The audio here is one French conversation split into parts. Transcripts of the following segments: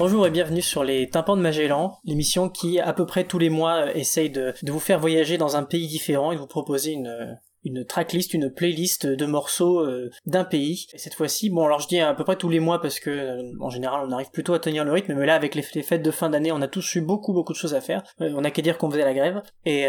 Bonjour et bienvenue sur les Tympans de Magellan, l'émission qui à peu près tous les mois euh, essaye de, de vous faire voyager dans un pays différent et vous proposer une, une tracklist, une playlist de morceaux euh, d'un pays. Et cette fois-ci, bon alors je dis à peu près tous les mois parce que euh, en général on arrive plutôt à tenir le rythme, mais là avec les, fêtes de fin d'année, on a tous eu beaucoup beaucoup de choses à faire. Euh, on a qu'à dire qu'on faisait la grève. Et,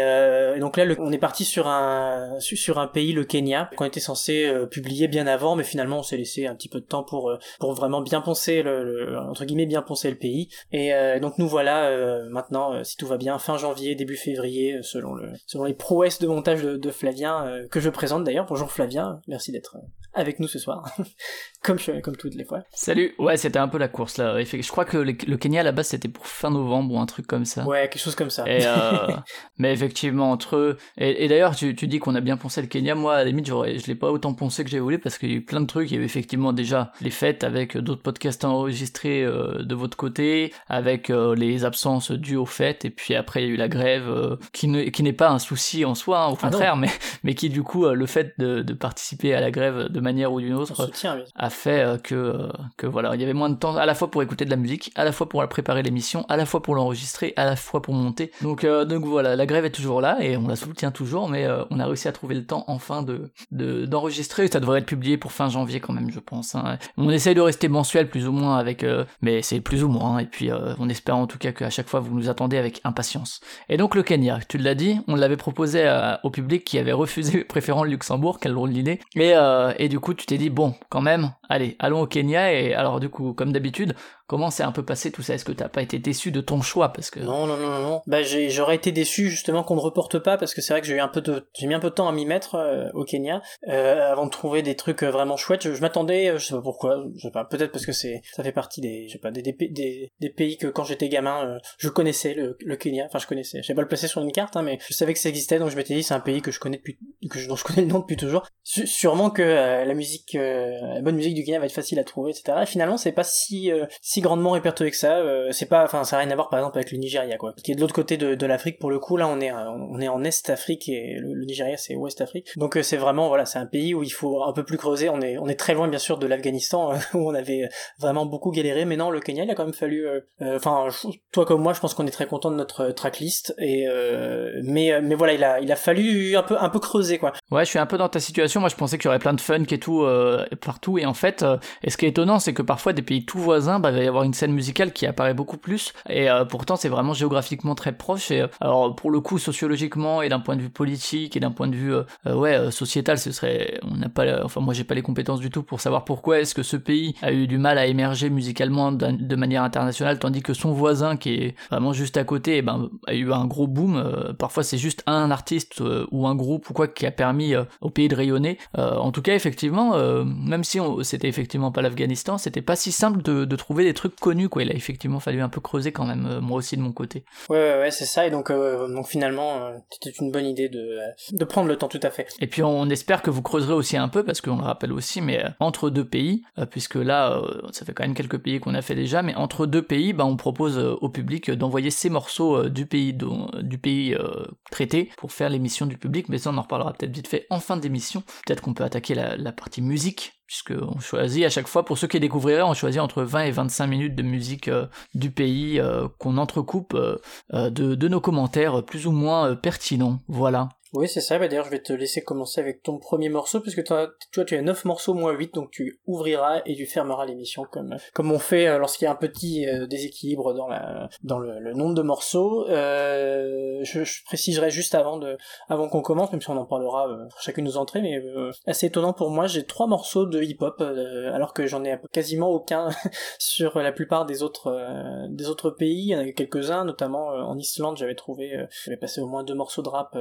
donc là, on est parti sur un sur un pays, le Kenya, qu'on était censé publier bien avant, mais finalement on s'est laissé un petit peu de temps pour pour vraiment bien penser le, entre guillemets bien penser le pays. Et donc nous voilà maintenant, si tout va bien, fin janvier, début février, selon le selon les prouesses de montage de Flavien que je présente d'ailleurs. Bonjour Flavien, merci d'être euh, avec nous ce soir, comme, je, comme toutes les fois. Salut, ouais, c'était un peu la course là. Je crois que le, Kenya à la base c'était pour fin novembre ou un truc comme ça. Ouais, quelque chose comme ça. Euh, mais effectivement, entre eux. Et, d'ailleurs, tu, tu, dis qu'on a bien pensé le Kenya. Moi, à la limite, je l'ai pas autant pensé que j'ai voulu parce qu'il y a eu plein de trucs. Il y a eu effectivement déjà les fêtes avec d'autres podcasts enregistrés euh, de votre côté, avec euh, les absences dues aux fêtes, et puis après il y a eu la grève qui n'est pas un souci en soi, hein, au ah contraire, mais, mais qui du coup, le fait de, de participer à la grève de manière ou d'une autre a fait euh, que euh, que voilà il y avait moins de temps à la fois pour écouter de la musique à la fois pour préparer l'émission à la fois pour l'enregistrer à la fois pour monter. Donc euh, donc voilà la grève est toujours là et on la soutient toujours mais on a réussi à trouver le temps enfin de d'enregistrer. Ça devrait être publié pour fin janvier quand même je pense hein. on essaye de rester mensuel plus ou moins avec mais c'est plus ou moins et puis on espère en tout cas qu'à chaque fois vous nous attendez avec impatience. Et donc le Kenya tu l'as dit on l'avait proposé au public qui avait refusé préférant le Luxembourg quelle drôle d'idée. Et, et du coup, tu t'es dit, bon, quand même, allez, allons au Kenya, et alors du coup, comme d'habitude, Comment s'est un peu passé tout ça? Est-ce que t'as pas été déçu de ton choix? Parce que non non non non bah j'aurais été déçu justement qu'on ne reporte pas parce que c'est vrai que j'ai eu un peu de j'ai mis un peu de temps à m'y mettre euh, au Kenya euh, avant de trouver des trucs euh, vraiment chouettes. Je, m'attendais, je sais pas pourquoi, je sais pas peut-être parce que c'est ça fait partie des je sais pas des des, des, pays que quand j'étais gamin je connaissais le, le, Kenya. Enfin je connaissais, je pas le placer sur une carte hein, mais je savais que ça existait donc je m'étais dit c'est un pays que je connais depuis que je, dont je connais le nom depuis toujours. sûrement que la musique la bonne musique du Kenya va être facile à trouver etc. Et finalement c'est pas si si grandement répertorié que ça. Euh, c'est pas, enfin, ça n'a rien à voir par exemple avec le Nigeria, quoi, qui est de l'autre côté de, l'Afrique pour le coup. Là, on est, on est en Est Afrique et le, Nigeria c'est Ouest Afrique. Donc euh, c'est vraiment, voilà, c'est un pays où il faut un peu plus creuser. On est, on est très loin bien sûr de l'Afghanistan où on avait vraiment beaucoup galéré. Mais non, le Kenya, il a quand même fallu. Euh, enfin, toi comme moi, je pense qu'on est très content de notre tracklist. Et mais, mais voilà, il a, il a fallu un peu, un peu creuser, quoi. Ouais, je suis un peu dans ta situation. Moi, je pensais qu'il y aurait plein de funk et tout partout. Et en fait, et ce qui est étonnant, c'est que parfois des pays tout voisins, bah, il va y avoir une scène musicale qui apparaît beaucoup plus et euh, pourtant c'est vraiment géographiquement très proche et euh, alors pour le coup sociologiquement et d'un point de vue politique et d'un point de vue euh, ouais sociétal ce serait on n'a pas enfin moi j'ai pas les compétences du tout pour savoir pourquoi est-ce que ce pays a eu du mal à émerger musicalement de manière internationale tandis que son voisin qui est vraiment juste à côté eh ben a eu un gros boom parfois c'est juste un artiste ou un groupe ou quoi qui a permis au pays de rayonner. En tout cas effectivement même si c'était effectivement pas l'Afghanistan c'était pas si simple de, de trouver des trucs connus quoi il a effectivement fallu un peu creuser quand même, euh, moi aussi de mon côté. Ouais, ouais, ouais c'est ça. Et donc, euh, donc finalement, euh, c'était une bonne idée de, de prendre le temps, tout à fait. Et puis, on espère que vous creuserez aussi un peu, parce qu'on le rappelle aussi, mais entre deux pays, puisque là, ça fait quand même quelques pays qu'on a fait déjà, mais entre deux pays, bah, on propose au public d'envoyer ces morceaux du pays, du pays traité pour faire l'émission du public. Mais ça, on en reparlera peut-être vite fait en fin d'émission. Peut-être qu'on peut attaquer la, la partie musique puisqu'on choisit à chaque fois, pour ceux qui découvriraient, on choisit entre 20 et 25 minutes de musique euh, du pays euh, qu'on entrecoupe euh, de, de, nos commentaires plus ou moins pertinents. Voilà. Oui, c'est ça. Bah, D'ailleurs, je vais te laisser commencer avec ton premier morceau, puisque toi, tu as 9 morceaux moins 8, donc tu ouvriras et tu fermeras l'émission comme, comme on fait euh, lorsqu'il y a un petit euh, déséquilibre dans, la, dans le, nombre de morceaux. Euh, je, je, préciserai juste avant, avant qu'on commence, même si on en parlera euh, pour chacune de nos entrées, mais assez étonnant pour moi, j'ai trois morceaux de hip-hop, alors que j'en ai quasiment aucun sur la plupart des autres, des autres pays. Il y en a quelques-uns, notamment en Islande, j'avais trouvé, j'avais passé au moins deux morceaux de rap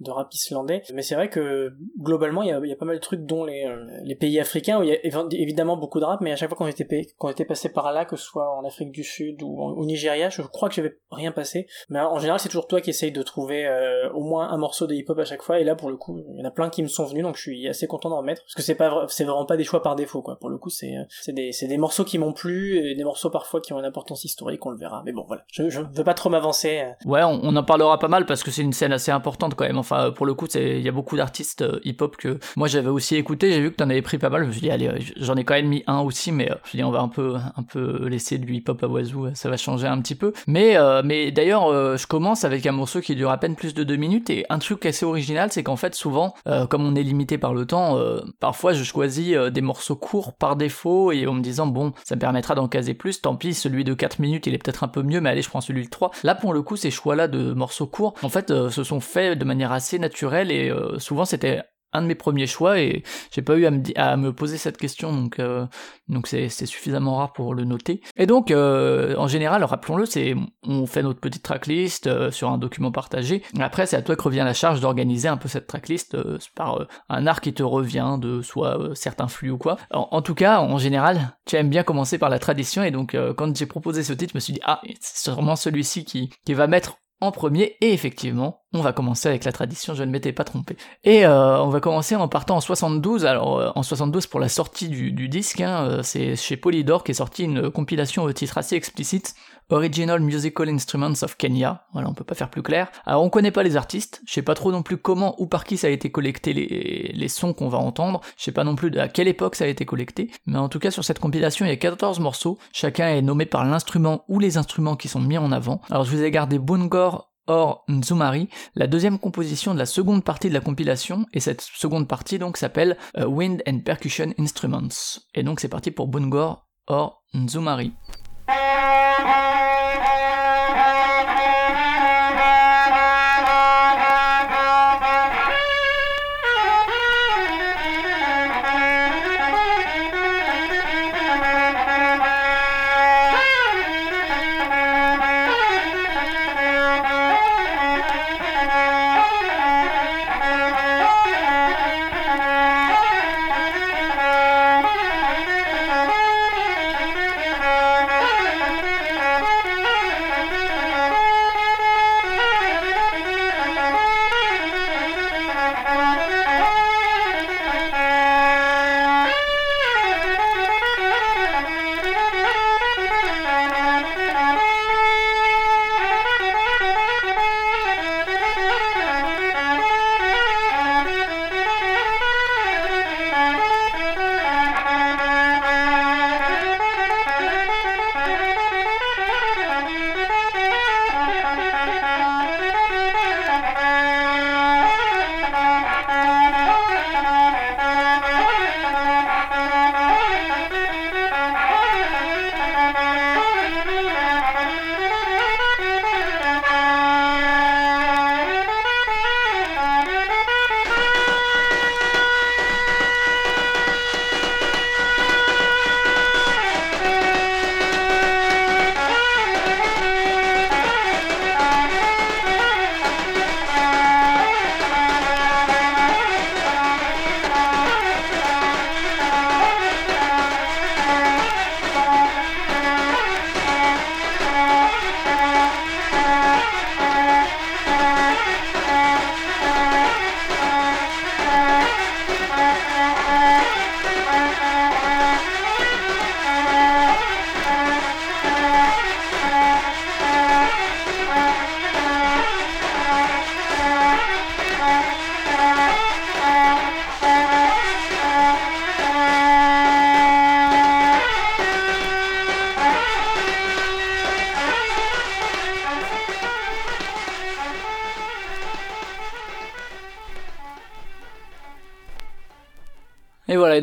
de rap islandais. Mais c'est vrai que globalement, il y a, pas mal de trucs, dont les, les pays africains, où il y a évidemment beaucoup de rap, mais à chaque fois qu'on était, était passé par là, que ce soit en Afrique du Sud ou au Nigeria, je crois que j'avais rien passé. Mais en général, c'est toujours toi qui essaye de trouver au moins un morceau de hip-hop à chaque fois. Et là, pour le coup, il y en a plein qui me sont venus, donc je suis assez content d'en remettre. Parce que c'est pas, c'est vraiment pas des choix par défaut, quoi. Pour le coup, c'est, c'est des, des morceaux qui m'ont plu, et des morceaux parfois qui ont une importance historique, on le verra. Mais bon, voilà. Je, je veux pas trop m'avancer. Ouais, on, en parlera pas mal parce que c'est une scène assez importante quand même. Enfin, pour le coup, il y a beaucoup d'artistes euh, hip-hop que moi j'avais aussi écouté. J'ai vu que t'en avais pris pas mal. Je me suis dit, allez, j'en ai quand même mis un aussi, mais euh, je me suis on va un peu, un peu laisser du hip-hop à Oiseau, ça va changer un petit peu. Mais, euh, mais d'ailleurs, je commence avec un morceau qui dure à peine plus de deux minutes et un truc assez original, c'est qu'en fait, souvent, comme on est limité par le temps, parfois je choisis des morceaux courts par défaut et en me disant, bon, ça me permettra d'en caser plus. Tant pis, celui de 4 minutes, il est peut-être un peu mieux, mais allez, je prends celui de 3. Là, pour le coup, ces choix-là de morceaux courts, en fait, se sont faits de manière assez naturelle et euh, souvent c'était un de mes premiers choix et j'ai pas eu à me, poser cette question donc euh, donc c'est suffisamment rare pour le noter. Et donc euh, en général rappelons-le c'est on fait notre petite tracklist sur un document partagé. Après c'est à toi que revient la charge d'organiser un peu cette tracklist par un art qui te revient de soit certains flux ou quoi. En, tout cas en général tu aimes bien commencer par la tradition et donc quand j'ai proposé ce titre je me suis dit ah c'est sûrement celui-ci qui qui va mettre en premier, et effectivement, on va commencer avec la tradition, je ne m'étais pas trompé. Et euh, on va commencer en partant en 72, alors euh, en 72 pour la sortie du, disque, hein, euh, c'est chez Polydor qui est sorti une compilation au titre assez explicite, Original Musical Instruments of Kenya, voilà, on peut pas faire plus clair. Alors on connaît pas les artistes, je sais pas trop non plus comment ou par qui ça a été collecté les, les sons qu'on va entendre, je sais pas non plus à quelle époque ça a été collecté, mais en tout cas sur cette compilation il y a 14 morceaux, chacun est nommé par l'instrument ou les instruments qui sont mis en avant. Alors je vous ai gardé Bungor Or Nzumari, la deuxième composition de la seconde partie de la compilation, et cette seconde partie donc s'appelle euh, Wind and Percussion Instruments. Et donc c'est parti pour Bungor Or Nzumari.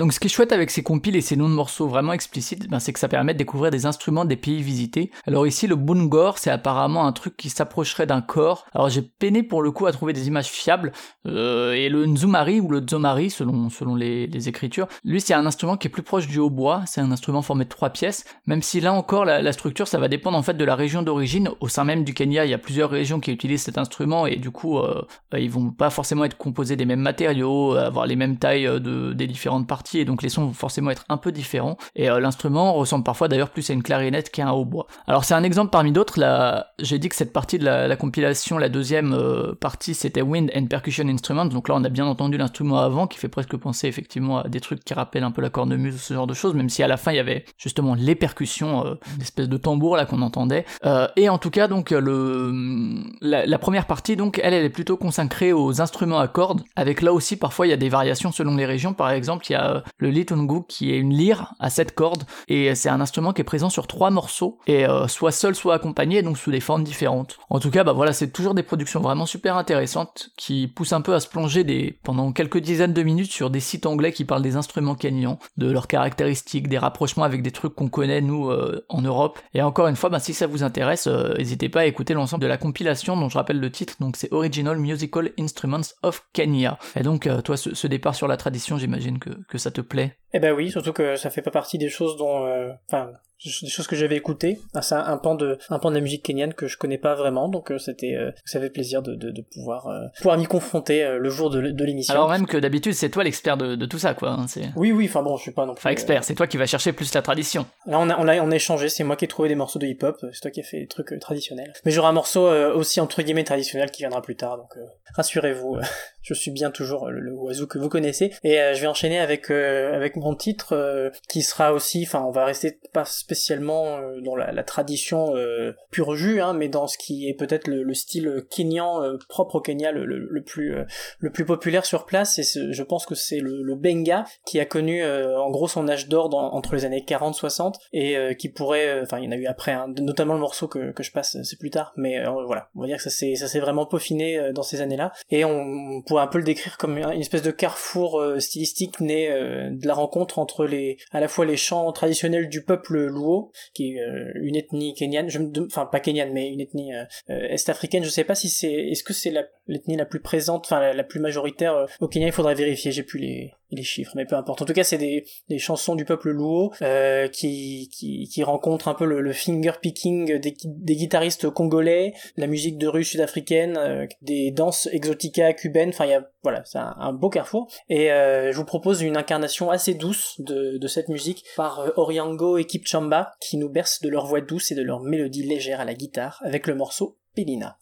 Donc ce qui est chouette avec ces compiles et ces noms de morceaux vraiment explicites, ben, c'est que ça permet de découvrir des instruments des pays visités. Alors ici, le bungor, c'est apparemment un truc qui s'approcherait d'un corps. Alors j'ai peiné pour le coup à trouver des images fiables, euh, et le nzumari ou le zomari, selon, selon les, écritures, lui c'est un instrument qui est plus proche du hautbois, c'est un instrument formé de trois pièces, même si là encore la, structure ça va dépendre en fait de la région d'origine. Au sein même du Kenya, il y a plusieurs régions qui utilisent cet instrument, et du coup, euh, ils vont pas forcément être composés des mêmes matériaux, avoir les mêmes tailles de, des différentes parties, et donc les sons vont forcément être un peu différents. Et euh, l'instrument ressemble parfois d'ailleurs plus à une clarinette qu'à un hautbois. Alors c'est un exemple parmi d'autres. Là, j'ai dit que cette partie de la, compilation, la deuxième euh, partie, c'était Wind and Percussion Donc là, on a bien entendu l'instrument avant, qui fait presque penser effectivement à des trucs qui rappellent un peu la cornemuse ou ce genre de choses, même si à la fin il y avait justement les percussions, euh, une de tambour là qu'on entendait. et en tout cas, donc la, première partie, donc elle, elle est plutôt consacrée aux instruments à cordes, avec là aussi parfois il y a des variations selon les régions. Par exemple, il y a le litungu qui est une lyre à sept cordes et c'est un instrument qui est présent sur trois morceaux et euh, soit seul soit accompagné donc sous des formes différentes. En tout cas bah voilà c'est toujours des productions vraiment super intéressantes qui poussent un peu à se plonger des pendant quelques dizaines de minutes sur des sites anglais qui parlent des instruments kenyans, de leurs caractéristiques, des rapprochements avec des trucs qu'on connaît nous euh, en Europe. Et encore une fois bah, si ça vous intéresse euh, n'hésitez pas à écouter l'ensemble de la compilation dont je rappelle le titre donc c'est Original Musical Instruments of Kenya. Et donc toi ce, départ sur la tradition j'imagine que, que ça te plaît. Eh ben oui, surtout que ça fait pas partie des choses dont, euh, enfin, des choses que j'avais écoutées. Ah, c'est un pan de un pan de la musique kenyane que je connais pas vraiment, donc euh, c'était euh, ça fait plaisir de, de, de pouvoir euh, pouvoir m'y confronter le jour de, de l'émission. Alors même que d'habitude c'est toi l'expert de, de, tout ça quoi. Hein, oui oui, enfin bon, je suis pas non plus. Enfin expert, c'est toi qui vas chercher plus la tradition. Là on a on a on a échangé, c'est moi qui ai trouvé des morceaux de hip hop, c'est toi qui as fait des trucs traditionnels. Mais j'aurai un morceau aussi entre guillemets traditionnel qui viendra plus tard, donc rassurez-vous, je suis bien toujours le, oiseau que vous connaissez. Et je vais enchaîner avec avec mon titre qui sera aussi, enfin on va rester pas spécialement euh, dans la, tradition euh, pure jus, hein, mais dans ce qui est peut-être le, style kenyan euh, propre au Kenya le, plus le plus populaire sur place. Et je pense que c'est le, benga qui a connu en gros son âge d'or entre les années 40-60 et qui pourrait, enfin il y en a eu après, hein, notamment le morceau que, que je passe, c'est plus tard, mais voilà, on va dire que ça s'est ça s'est vraiment peaufiné dans ces années-là. Et on, pourrait un peu le décrire comme une espèce de carrefour stylistique né de la rencontre entre les à la fois les chants traditionnels du peuple Luo, qui est euh, une ethnie kenyane, enfin pas kenyane, mais une ethnie euh, euh, est-africaine. Je sais pas si c'est, est-ce que c'est l'ethnie la, plus présente, enfin la, plus majoritaire au Kenya? Il faudrait vérifier. J'ai plus les chiffres, mais peu importe. En tout cas, c'est des, chansons du peuple Luo qui, qui, rencontrent un peu le, le finger picking des, guitaristes congolais, la musique de rue sud-africaine, des danses exotica cubaines. Enfin, il y a voilà, c'est un, beau carrefour. Et je vous propose une incarnation assez douce de, de cette musique par Oriango et Kipchamba qui nous bercent de leur voix douce et de leur mélodie légère à la guitare avec le morceau Pilina.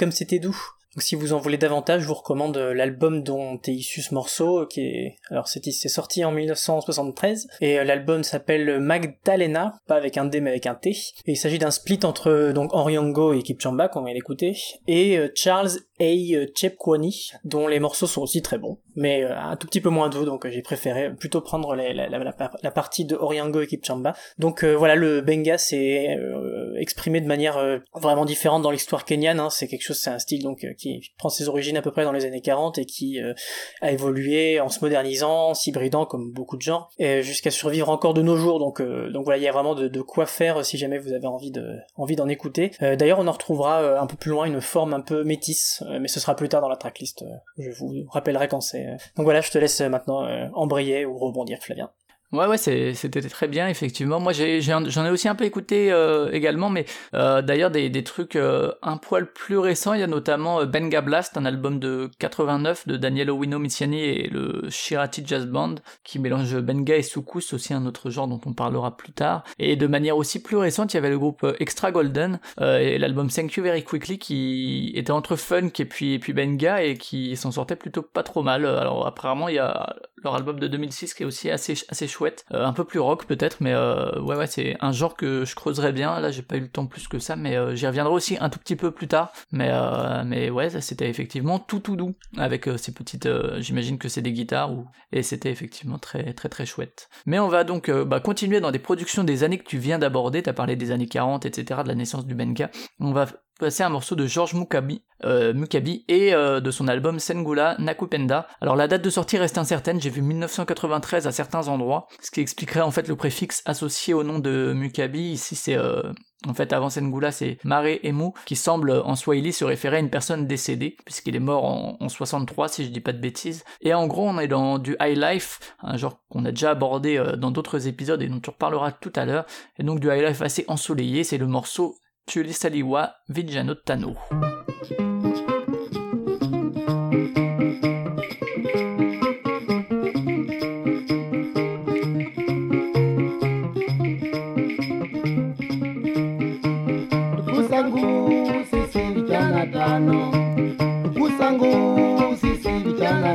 Comme c'était doux. Donc, si vous en voulez davantage, je vous recommande euh, l'album dont est issu ce morceau, euh, qui est, alors c'est sorti en 1973, et euh, l'album s'appelle Magdalena, pas avec un D mais avec un T, et il s'agit d'un split entre donc Henry Ongo et Kip Chamba, qu'on vient d'écouter, et Charles A. Chepkwani, dont les morceaux sont aussi très bons, mais euh, un tout petit peu moins doux, donc euh, j'ai préféré plutôt prendre la, la- la la partie de Oriango et Kip Chamba. Donc euh, voilà, le Benga s'est euh, exprimé de manière euh, vraiment différente dans l'histoire kenyane, hein. c'est quelque chose, c'est un style donc euh, qui prend ses origines à peu près dans les années 40 et qui euh, a évolué en se modernisant, en s'hybridant comme beaucoup de gens, et jusqu'à survivre encore de nos jours. Donc, euh, donc voilà, il y a vraiment de, de quoi faire euh, si jamais vous avez envie de envie d'en écouter. Euh, D'ailleurs, on en retrouvera euh, un peu plus loin une forme un peu métisse, euh, mais ce sera plus tard dans la tracklist. euh, je vous rappellerai quand c'est. euh. Donc voilà, je te laisse euh, maintenant euh, embrayer ou rebondir, Flavien. Ouais, ouais, c'était très bien, effectivement. Moi, j'ai- j'ai un- j'en ai, aussi un peu écouté euh, également, mais euh, d'ailleurs, des, des trucs euh, un poil plus récents. Il y a notamment euh, Benga Blast, un album de 89 de Daniel Owino Miziani et le Shirati Jazz Band, qui mélange Benga et Soukous, aussi un autre genre dont on parlera plus tard. Et de manière aussi plus récente, il y avait le groupe euh, Extra Golden euh, et l'album Thank You Very Quickly, qui était entre funk et puis, et puis Benga, et qui s'en sortait plutôt pas trop mal. Alors, apparemment, il y a leur album de 2006 qui est aussi assez, assez chouette, Euh, un peu plus rock peut-être, mais euh, ouais ouais c'est un genre que je creuserais bien. Là j'ai pas eu le temps plus que ça, mais euh, j'y reviendrai aussi un tout petit peu plus tard. Mais euh, mais ouais c'était effectivement tout tout doux avec euh, ces petites, j'imagine que c'est des guitares ou et c'était effectivement très très très chouette. Mais on va donc bah, continuer dans des productions des années que tu viens d'aborder. T'as parlé des années 40 etc de la naissance du Benga. On va passer un morceau de George Mukabi, euh, Mukabi et euh, de son album Sengula Nakupenda. Alors la date de sortie reste incertaine, j'ai vu 1993 à certains endroits, ce qui expliquerait en fait le préfixe associé au nom de Mukabi. Ici c'est euh, en fait avant Sengula c'est Mare Emu qui semble en Swahili se référer à une personne décédée puisqu'il est mort en, en 63 si je dis pas de bêtises. Et en gros on est dans du high life, un genre qu'on a déjà abordé euh, dans d'autres épisodes et dont on reparlera tout à l'heure. Et donc du high life assez ensoleillé, c'est le morceau Tulisaliwa Vijano Tano.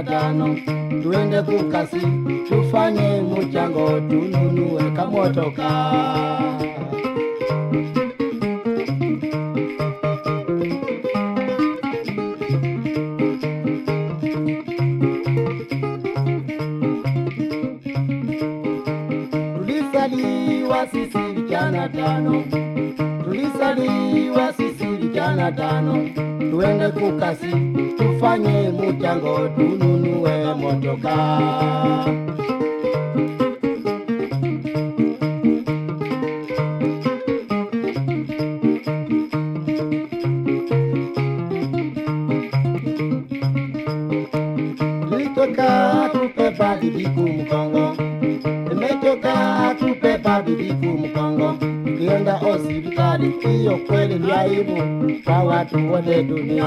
Tano, tuende kukasi tufanye tununue kamotoka vijana tano tulisaliwa sisi vijana tano. Tuende kukasi tufanye muchango tununue motoka tukienda hospitali hiyo kweli ni aibu kwa watu wote dunia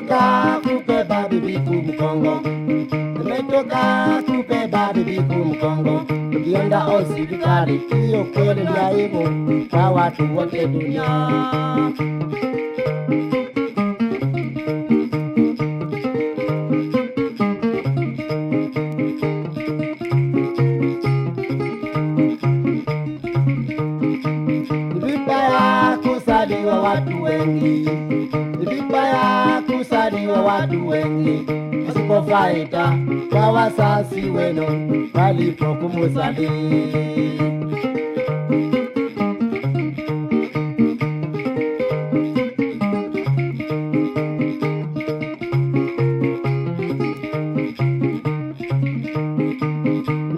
Emetoka kupe babi biku mkongo Emetoka kupe babi biku mkongo Ukienda hospitali hiyo kweli ndio kwa watu wote dunia wakaita kwa wasasi wenu walipokumusali.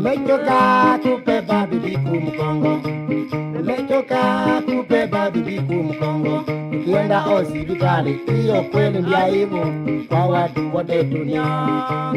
Metoka kubeba bibi kumkongo, metoka kubeba bibi kumkongo, ukienda hospitali, hiyo kweli ndio. de dunia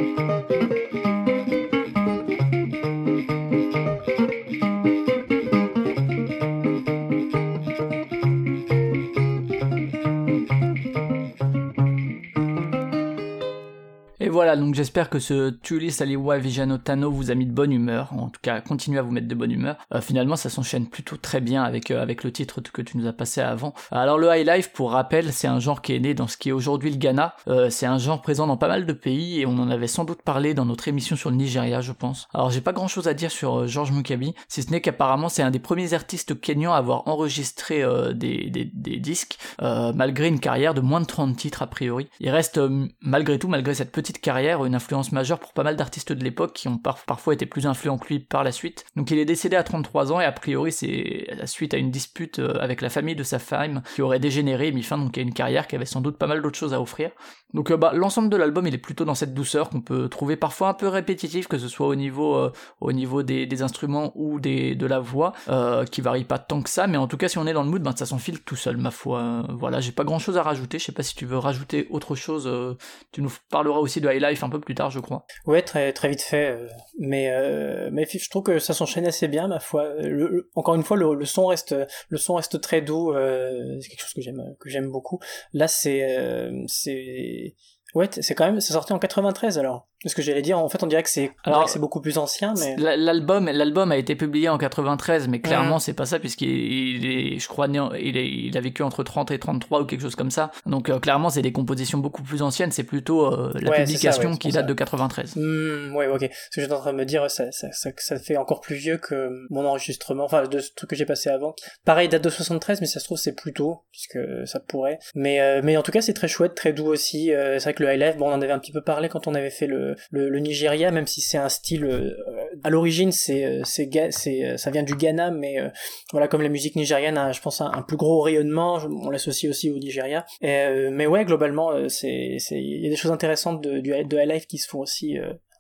que ce Tulis Aliwa Vijano Tano vous a mis de bonne humeur, en tout cas continue à vous mettre de bonne humeur. Euh, finalement ça s'enchaîne plutôt très bien avec, euh, avec le titre que tu nous as passé avant. Alors le high life, pour rappel, c'est un genre qui est né dans ce qui est aujourd'hui le Ghana, Euh, c'est un genre présent dans pas mal de pays et on en avait sans doute parlé dans notre émission sur le Nigeria je pense. Alors j'ai pas grand chose à dire sur George Mukabi, si ce n'est qu'apparemment c'est un des premiers artistes kenyans à avoir enregistré des, des, disques, malgré une carrière de moins de 30 titres a priori. Il reste malgré tout, malgré cette petite carrière, une influence majeure pour pas mal d'artistes de l'époque qui ont par- parfois été plus influents que lui par la suite. Donc il est décédé à 33 ans et a priori c'est la suite à une dispute euh, avec la famille de sa femme qui aurait dégénéré et mis fin donc à une carrière qui avait sans doute pas mal d'autres choses à offrir. Donc euh, bah, l'ensemble de l'album il est plutôt dans cette douceur qu'on peut trouver parfois un peu répétitif que ce soit au niveau euh, au niveau des, instruments ou des, de la voix euh, qui varie pas tant que ça mais en tout cas si on est dans le mood ben, ça s'enfile tout seul ma foi. Voilà j'ai pas grand chose à rajouter je sais pas si tu veux rajouter autre chose tu nous parleras aussi de High Life un peu plus tard je crois. Ouais, très très vite fait. Mais mais je trouve que ça s'enchaîne assez bien, ma foi. Encore une fois, le, son reste le son reste très doux. c'est quelque chose que j'aime beaucoup. Là, c'est c'est ouais, c'est quand même c'est sorti en 93 alors. Ce que j'allais dire, en fait, on dirait que c'est c'est beaucoup plus ancien, mais L'album, l'album a été publié en 93, mais clairement c'est pas ça puisqu'il il est, je crois, né il, est, il a vécu entre 30 et 33 ou quelque chose comme ça. Donc euh, clairement c'est des compositions beaucoup plus anciennes. C'est plutôt euh, la Ouais, c'est ça, publication ouais, qui date ça. de 93. Hmm, ouais, ok. Ce que j'étais en train de me dire, ça, ça, ça, ça fait encore plus vieux que mon enregistrement, enfin, de ce truc que j'ai passé avant. Pareil, date de 73, mais ça se trouve, c'est plus tôt, puisque ça pourrait. Mais, euh, mais en tout cas, c'est très chouette, très doux aussi. Euh, c'est vrai que le high life, bon, on en avait un petit peu parlé quand on avait fait le, le, Nigeria, même si c'est un style, euh, à l'origine, c'est, euh, c'est, euh, ça vient du Ghana, mais voilà, comme la musique nigériane a, je pense, un, plus gros rayonnement, on l'associe aussi au Nigeria. Mais ouais, globalement, c'est, c'est, il y a des choses intéressantes de, de high life qui se font aussi,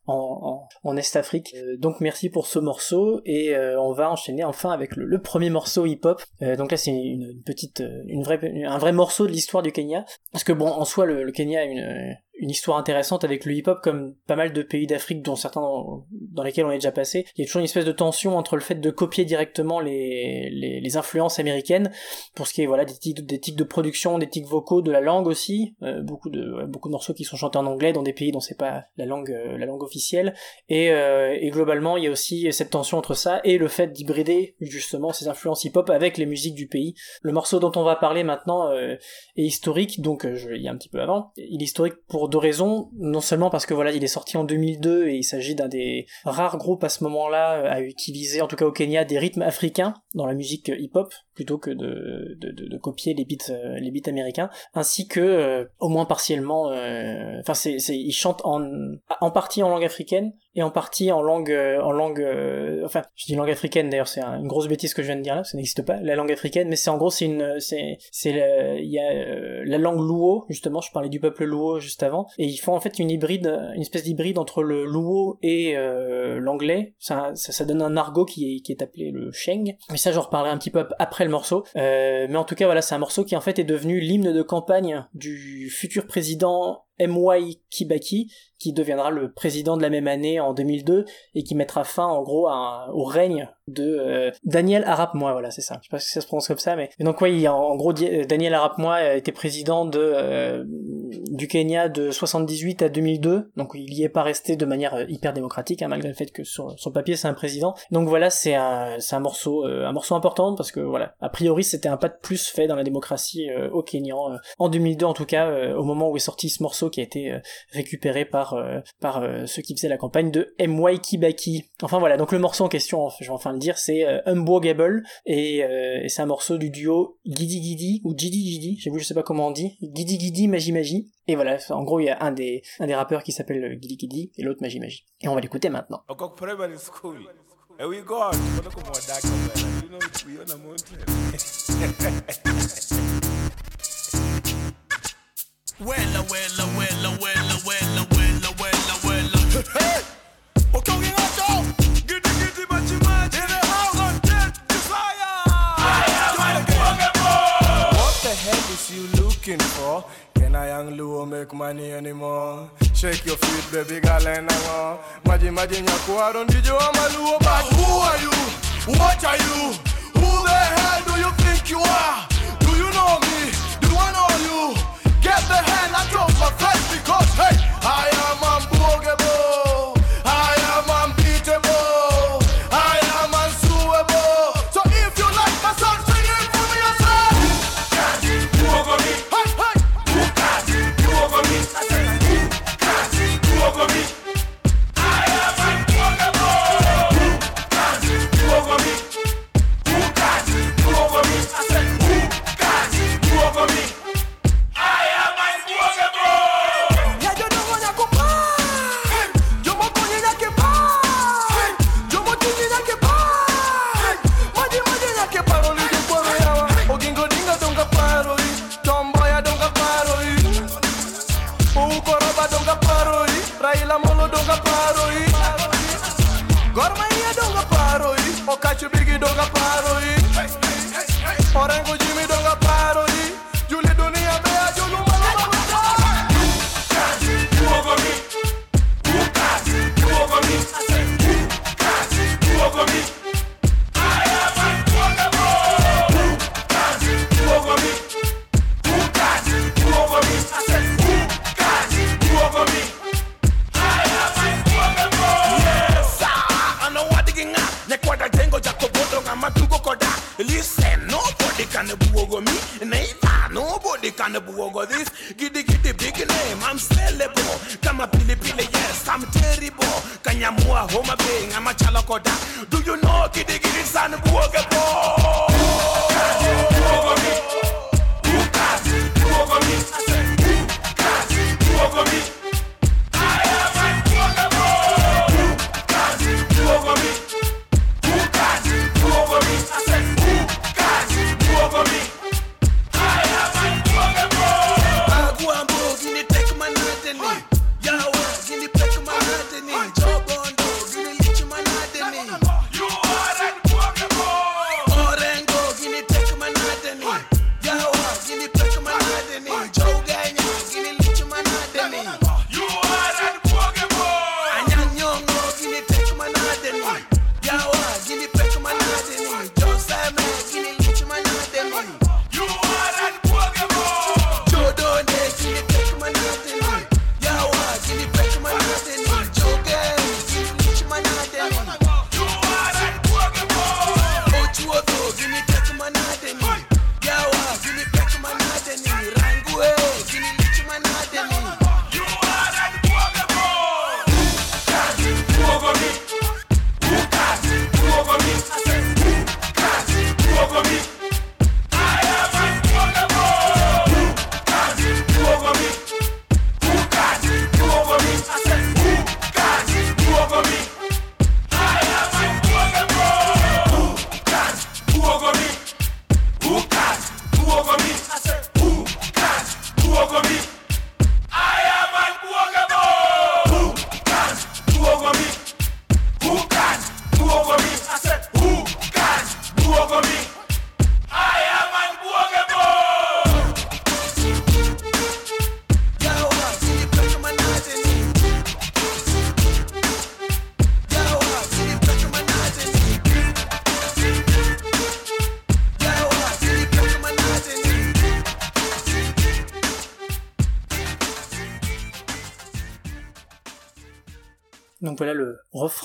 en, en, Est-Afrique. Euh, donc merci pour ce morceau et on va enchaîner enfin avec le, premier morceau hip-hop. Donc là c'est une, petite, une vraie, un vrai morceau de l'histoire du Kenya. Parce que bon, en soi le, le Kenya a une, une histoire intéressante avec le hip-hop comme pas mal de pays d'Afrique dont certains dans, lesquels on est déjà passé. Il y a toujours une espèce de tension entre le fait de copier directement les, les, influences américaines pour ce qui est voilà des tics, des de production, des tics vocaux, de la langue aussi, euh, beaucoup de beaucoup de morceaux qui sont chantés en anglais dans des pays dont c'est pas la langue euh, la langue officielle et, euh, et globalement il y a aussi cette tension entre ça et le fait d'hybrider justement ces influences hip-hop avec les musiques du pays. Le morceau dont on va parler maintenant est historique donc je a un petit peu avant. Il est historique pour deux raisons, non seulement parce que voilà il est sorti en 2002 et il s'agit d'un des rares groupes à ce moment-là euh, à utiliser en tout cas au Kenya des rythmes africains dans la musique hip-hop plutôt que de, de, de, de copier les beats euh, les beats américains ainsi que euh, au moins partiellement euh, enfin c'est c'est ils chantent en en partie en langue africaine et en partie en langue euh, en langue enfin je dis langue africaine d'ailleurs c'est un- une grosse bêtise que je viens de dire là ça n'existe pas la langue africaine mais c'est en gros c'est une c'est c'est il y a la langue luo justement je parlais du peuple luo juste avant et ils font en fait une hybride une espèce d'hybride entre le luo et l'anglais ça, ça ça donne un argot qui est qui est appelé le sheng mais ça j'en reparlerai un petit peu ap- morceau. Euh, mais en tout cas voilà c'est un morceau qui en fait est devenu l'hymne de campagne du futur président M.Y. Kibaki, qui deviendra le président de la même année en 2002 et qui mettra fin en gros au règne de euh, Daniel Arap Moi, voilà c'est ça. Je sais pas si ça se prononce comme ça, mais, donc a, en gros euh, Daniel Arap Moi a été président de euh, du Kenya de 78 à 2002, donc il y est pas resté de manière euh, hyper démocratique, hein, malgré le fait que sur son papier c'est un président. Donc voilà, c'est un un morceau euh, un morceau important parce que voilà, a priori c'était un pas de plus fait dans la démocratie euh, au Kenyan euh, en 2002 en tout cas, euh, au moment où est sorti ce morceau qui a été euh, récupéré par euh, par euh, ceux qui faisaient la campagne de M.Y. Kibaki. Enfin voilà, donc le morceau en question, je vais enfin le dire, c'est Unbogable et, et c'est un morceau du duo Gidi Gidi ou Gidi, j'ai vu, je sais pas comment on dit, Gidi Gidi Magi Magi. Et voilà, en gros il y a un des un des rappeurs qui s'appelle Gidi Gidi et l'autre Magi Magi. Et on va l'écouter maintenant. And we go Wella, wella, wella, wella, wella, wella, wella, wella. Hey! Okongi ngato. Giddy giddy machi machi. In the house on dead desire. What the hell is you looking for? Can I young Luo make money anymore? Shake your feet, baby girl, and hang on. Maji maji nyakuwa don't did you ama Luo, but who are you? What are you? Who the hell do you think you are? Do you know me? Do I know you? The hand out of my face because hey, I am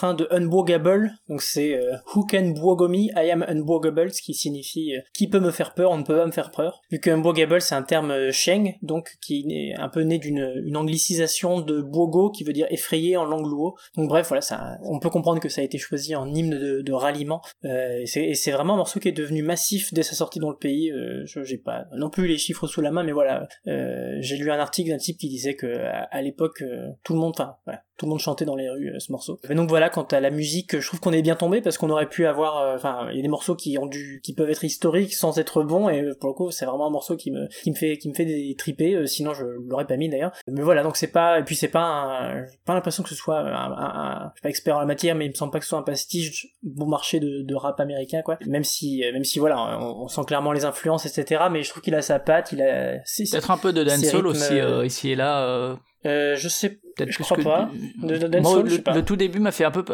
refrain de Unboogable. Donc c'est euh, Who can bwogo me? I am unboogable, ce qui signifie euh, qui peut me faire peur, on ne peut pas me faire peur. Vu que Unboogable c'est un terme euh, sheng, donc qui est un peu né d'une une anglicisation de bwogo qui veut dire effrayé en langue luo. Donc bref, voilà, ça, on peut comprendre que ça a été choisi en hymne de, de ralliement. Euh, et c'est- vraiment un morceau qui est devenu massif dès sa sortie dans le pays. Euh, je j'ai pas non plus les chiffres sous la main, mais voilà, euh, j'ai lu un article d'un type qui disait que à, à l'époque euh, tout le monde, enfin voilà, tout le monde chantait dans les rues euh, ce morceau. Et donc voilà, quant à la musique, je trouve qu'on est bien tombé parce qu'on aurait pu avoir, euh, enfin il y a des morceaux qui ont dû, qui peuvent être historiques sans être bons et euh, pour le coup c'est vraiment un morceau qui me, qui me fait, qui me fait des triper. euh, sinon je l'aurais pas mis d'ailleurs. Mais voilà, donc c'est pas, et puis c'est pas, un- pas l'impression que ce soit un, un, un- je suis pas expert en la matière, mais il me semble pas que ce soit un pastiche bon marché de, de rap américain quoi. Même si, même si voilà, on, on sent clairement les influences etc. Mais je trouve qu'il a sa patte, il a, Peut-être un peu de dancehall aussi, euh, euh, ici et là. euh, euh, je sais, Peut-être plus crois que pas. De, de dancehall, Moi, je le, sais pas. le tout début m'a fait un peu,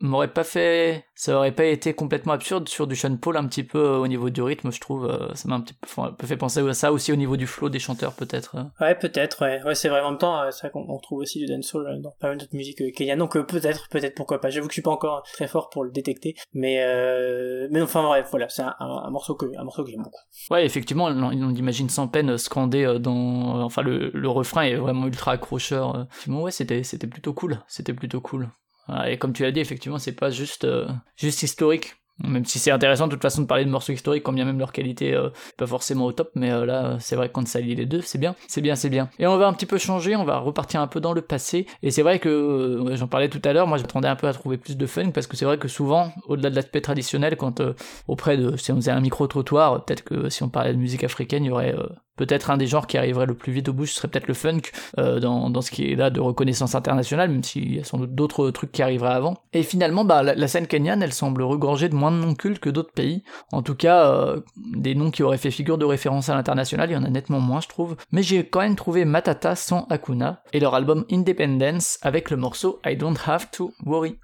m'aurait pas fait, ça aurait pas été complètement absurde sur du Sean Paul un petit peu euh, au niveau du rythme, je trouve. euh, Ça m'a un petit peu, un peu fait penser à ça aussi au niveau du flow des chanteurs peut-être. euh. Ouais, peut-être, ouais. Ouais, c'est vrai. En même temps, vrai qu'on on trouve aussi du dancehall dans pas mal d'autres musiques kenyanes. Donc peut-être, peut-être, pourquoi pas. J'avoue que je suis pas encore très fort pour le détecter. Mais, euh... mais enfin bref, voilà. C'est un, un- un morceau que, un morceau que j'aime beaucoup. Ouais, effectivement, on, on imagine sans peine scander dans, enfin le, le refrain est vraiment ultra accrocheur. Ouais, c'était, c'était plutôt cool, c'était plutôt cool. Voilà, Et comme tu l'as dit, effectivement, c'est pas juste, euh, juste historique. Même si c'est intéressant de toute façon de parler de morceaux historiques, quand bien même leur qualité euh, pas forcément au top, mais euh, là c'est vrai que quand ça lie les deux, c'est bien, c'est bien, c'est bien. Et on va un petit peu changer, on va repartir un peu dans le passé. Et c'est vrai que euh, j'en parlais tout à l'heure, moi j'attendais un peu à trouver plus de fun parce que c'est vrai que souvent, au-delà de l'aspect traditionnel, quand euh, auprès de si on faisait un micro trottoir, peut-être que si on parlait de musique africaine, il y aurait peut-être un des genres qui arriverait le plus vite au bout, ce serait peut-être le funk dans, dans ce qui est là de reconnaissance internationale, même s'il y a sans doute d'autres trucs qui arriveraient avant. Et finalement, bah, la, la scène kenyane, elle semble regorger de moins de noms cultes que d'autres pays. En tout cas, euh, des noms qui auraient fait figure de référence à l'international, il y en a nettement moins, je trouve. Mais j'ai quand même trouvé Matata sans Hakuna et leur album Independence avec le morceau I Don't Have to Worry.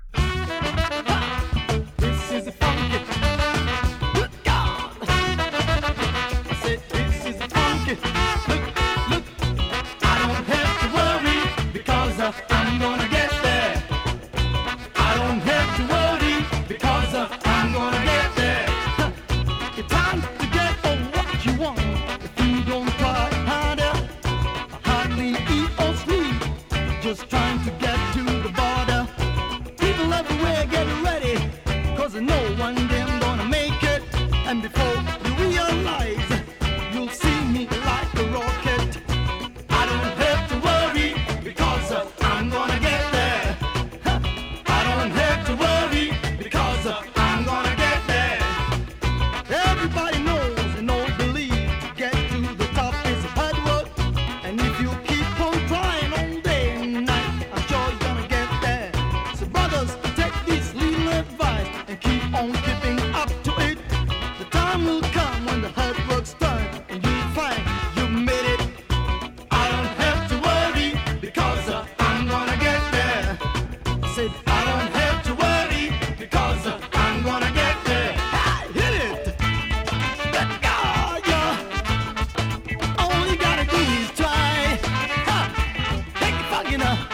China.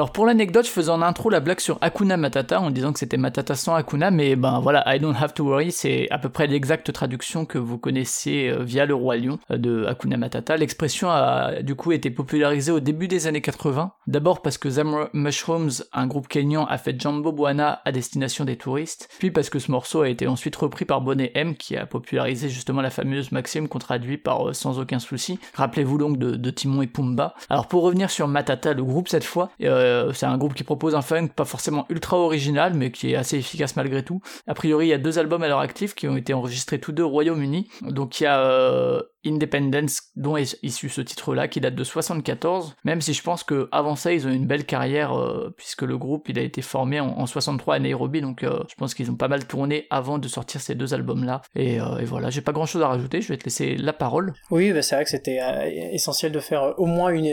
Alors pour l'anecdote, je faisais en intro la blague sur Hakuna Matata en disant que c'était Matata sans Hakuna, mais ben voilà, I don't have to worry, c'est à peu près l'exacte traduction que vous connaissez euh, via le roi lion euh, de Hakuna Matata. L'expression a du coup été popularisée au début des années 80, d'abord parce que Zam Mushrooms, un groupe kényan, a fait Jumbo Bwana à destination des touristes, puis parce que ce morceau a été ensuite repris par Bonnet M qui a popularisé justement la fameuse maxime qu'on traduit par euh, sans aucun souci. Rappelez-vous donc de, de Timon et Pumba. Alors pour revenir sur Matata, le groupe cette fois, euh, c'est un groupe qui propose un funk pas forcément ultra original, mais qui est assez efficace malgré tout. A priori, il y a deux albums à leur actif qui ont été enregistrés tous deux au Royaume-Uni. Donc il y a euh, Independence, dont est issu ce titre-là, qui date de 74, même si je pense que avant ça, ils ont une belle carrière, euh, puisque le groupe, il a été formé en, en 63 à Nairobi, donc euh, je pense qu'ils ont pas mal tourné avant de sortir ces deux albums-là. Et, euh, et voilà, j'ai pas grand-chose à rajouter, je vais te laisser la parole. Oui, bah, c'est vrai que c'était euh, essentiel de faire au moins une,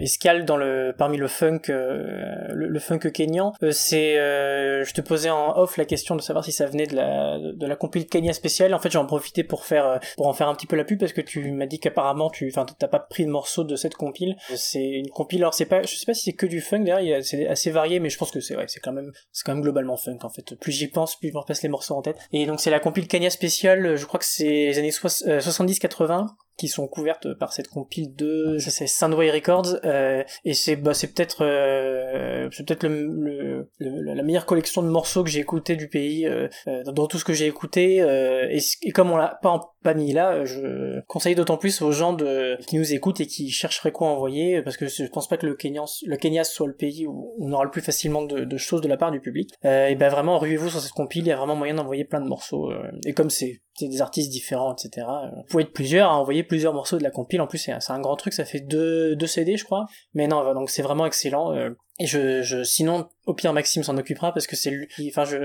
escale dans le parmi le funk le, funk kényan. Euh, c'est je te posais en off la question de savoir si ça venait de la de la compil Kenya spéciale. En fait, j'en profité pour faire pour en faire un petit peu la pub parce que tu m'as dit qu'apparemment tu enfin t'as pas pris de morceau de cette compile. C'est une compile alors c'est pas je sais pas si c'est que du funk a- c'est assez varié mais je pense que c'est vrai, c'est quand même c'est quand même globalement funk en fait. Plus j'y pense, plus je me repasse les morceaux en tête. Et donc c'est la compile Kenya spéciale, je crois que c'est les années euh, 70-80 qui sont couvertes par cette compile de c'est Soundway Records euh, et c'est bah c'est peut-être euh, c'est peut-être le, le- le- la meilleure collection de morceaux que j'ai écouté du pays euh, euh, dans tout ce que j'ai écouté euh, et, et comme on l'a pas en- pas mis là euh, je conseille d'autant plus aux gens de qui nous écoutent et qui chercheraient quoi envoyer parce que je pense pas que le Kenya le Kenya soit le pays où on aura le plus facilement de, de choses de la part du public. Euh, et ben vraiment ruez-vous sur cette compile il y a vraiment moyen d'envoyer plein de morceaux euh, et comme c'est c'est des artistes différents, etc. Vous pouvez être plusieurs à envoyer plusieurs morceaux de la compile. En plus, c'est un, grand truc, ça fait deux, deux CD, je crois. Mais non, donc c'est vraiment excellent. euh, et je, je, sinon, au pire, Maxime s'en occupera parce que c'est lui. Enfin, je,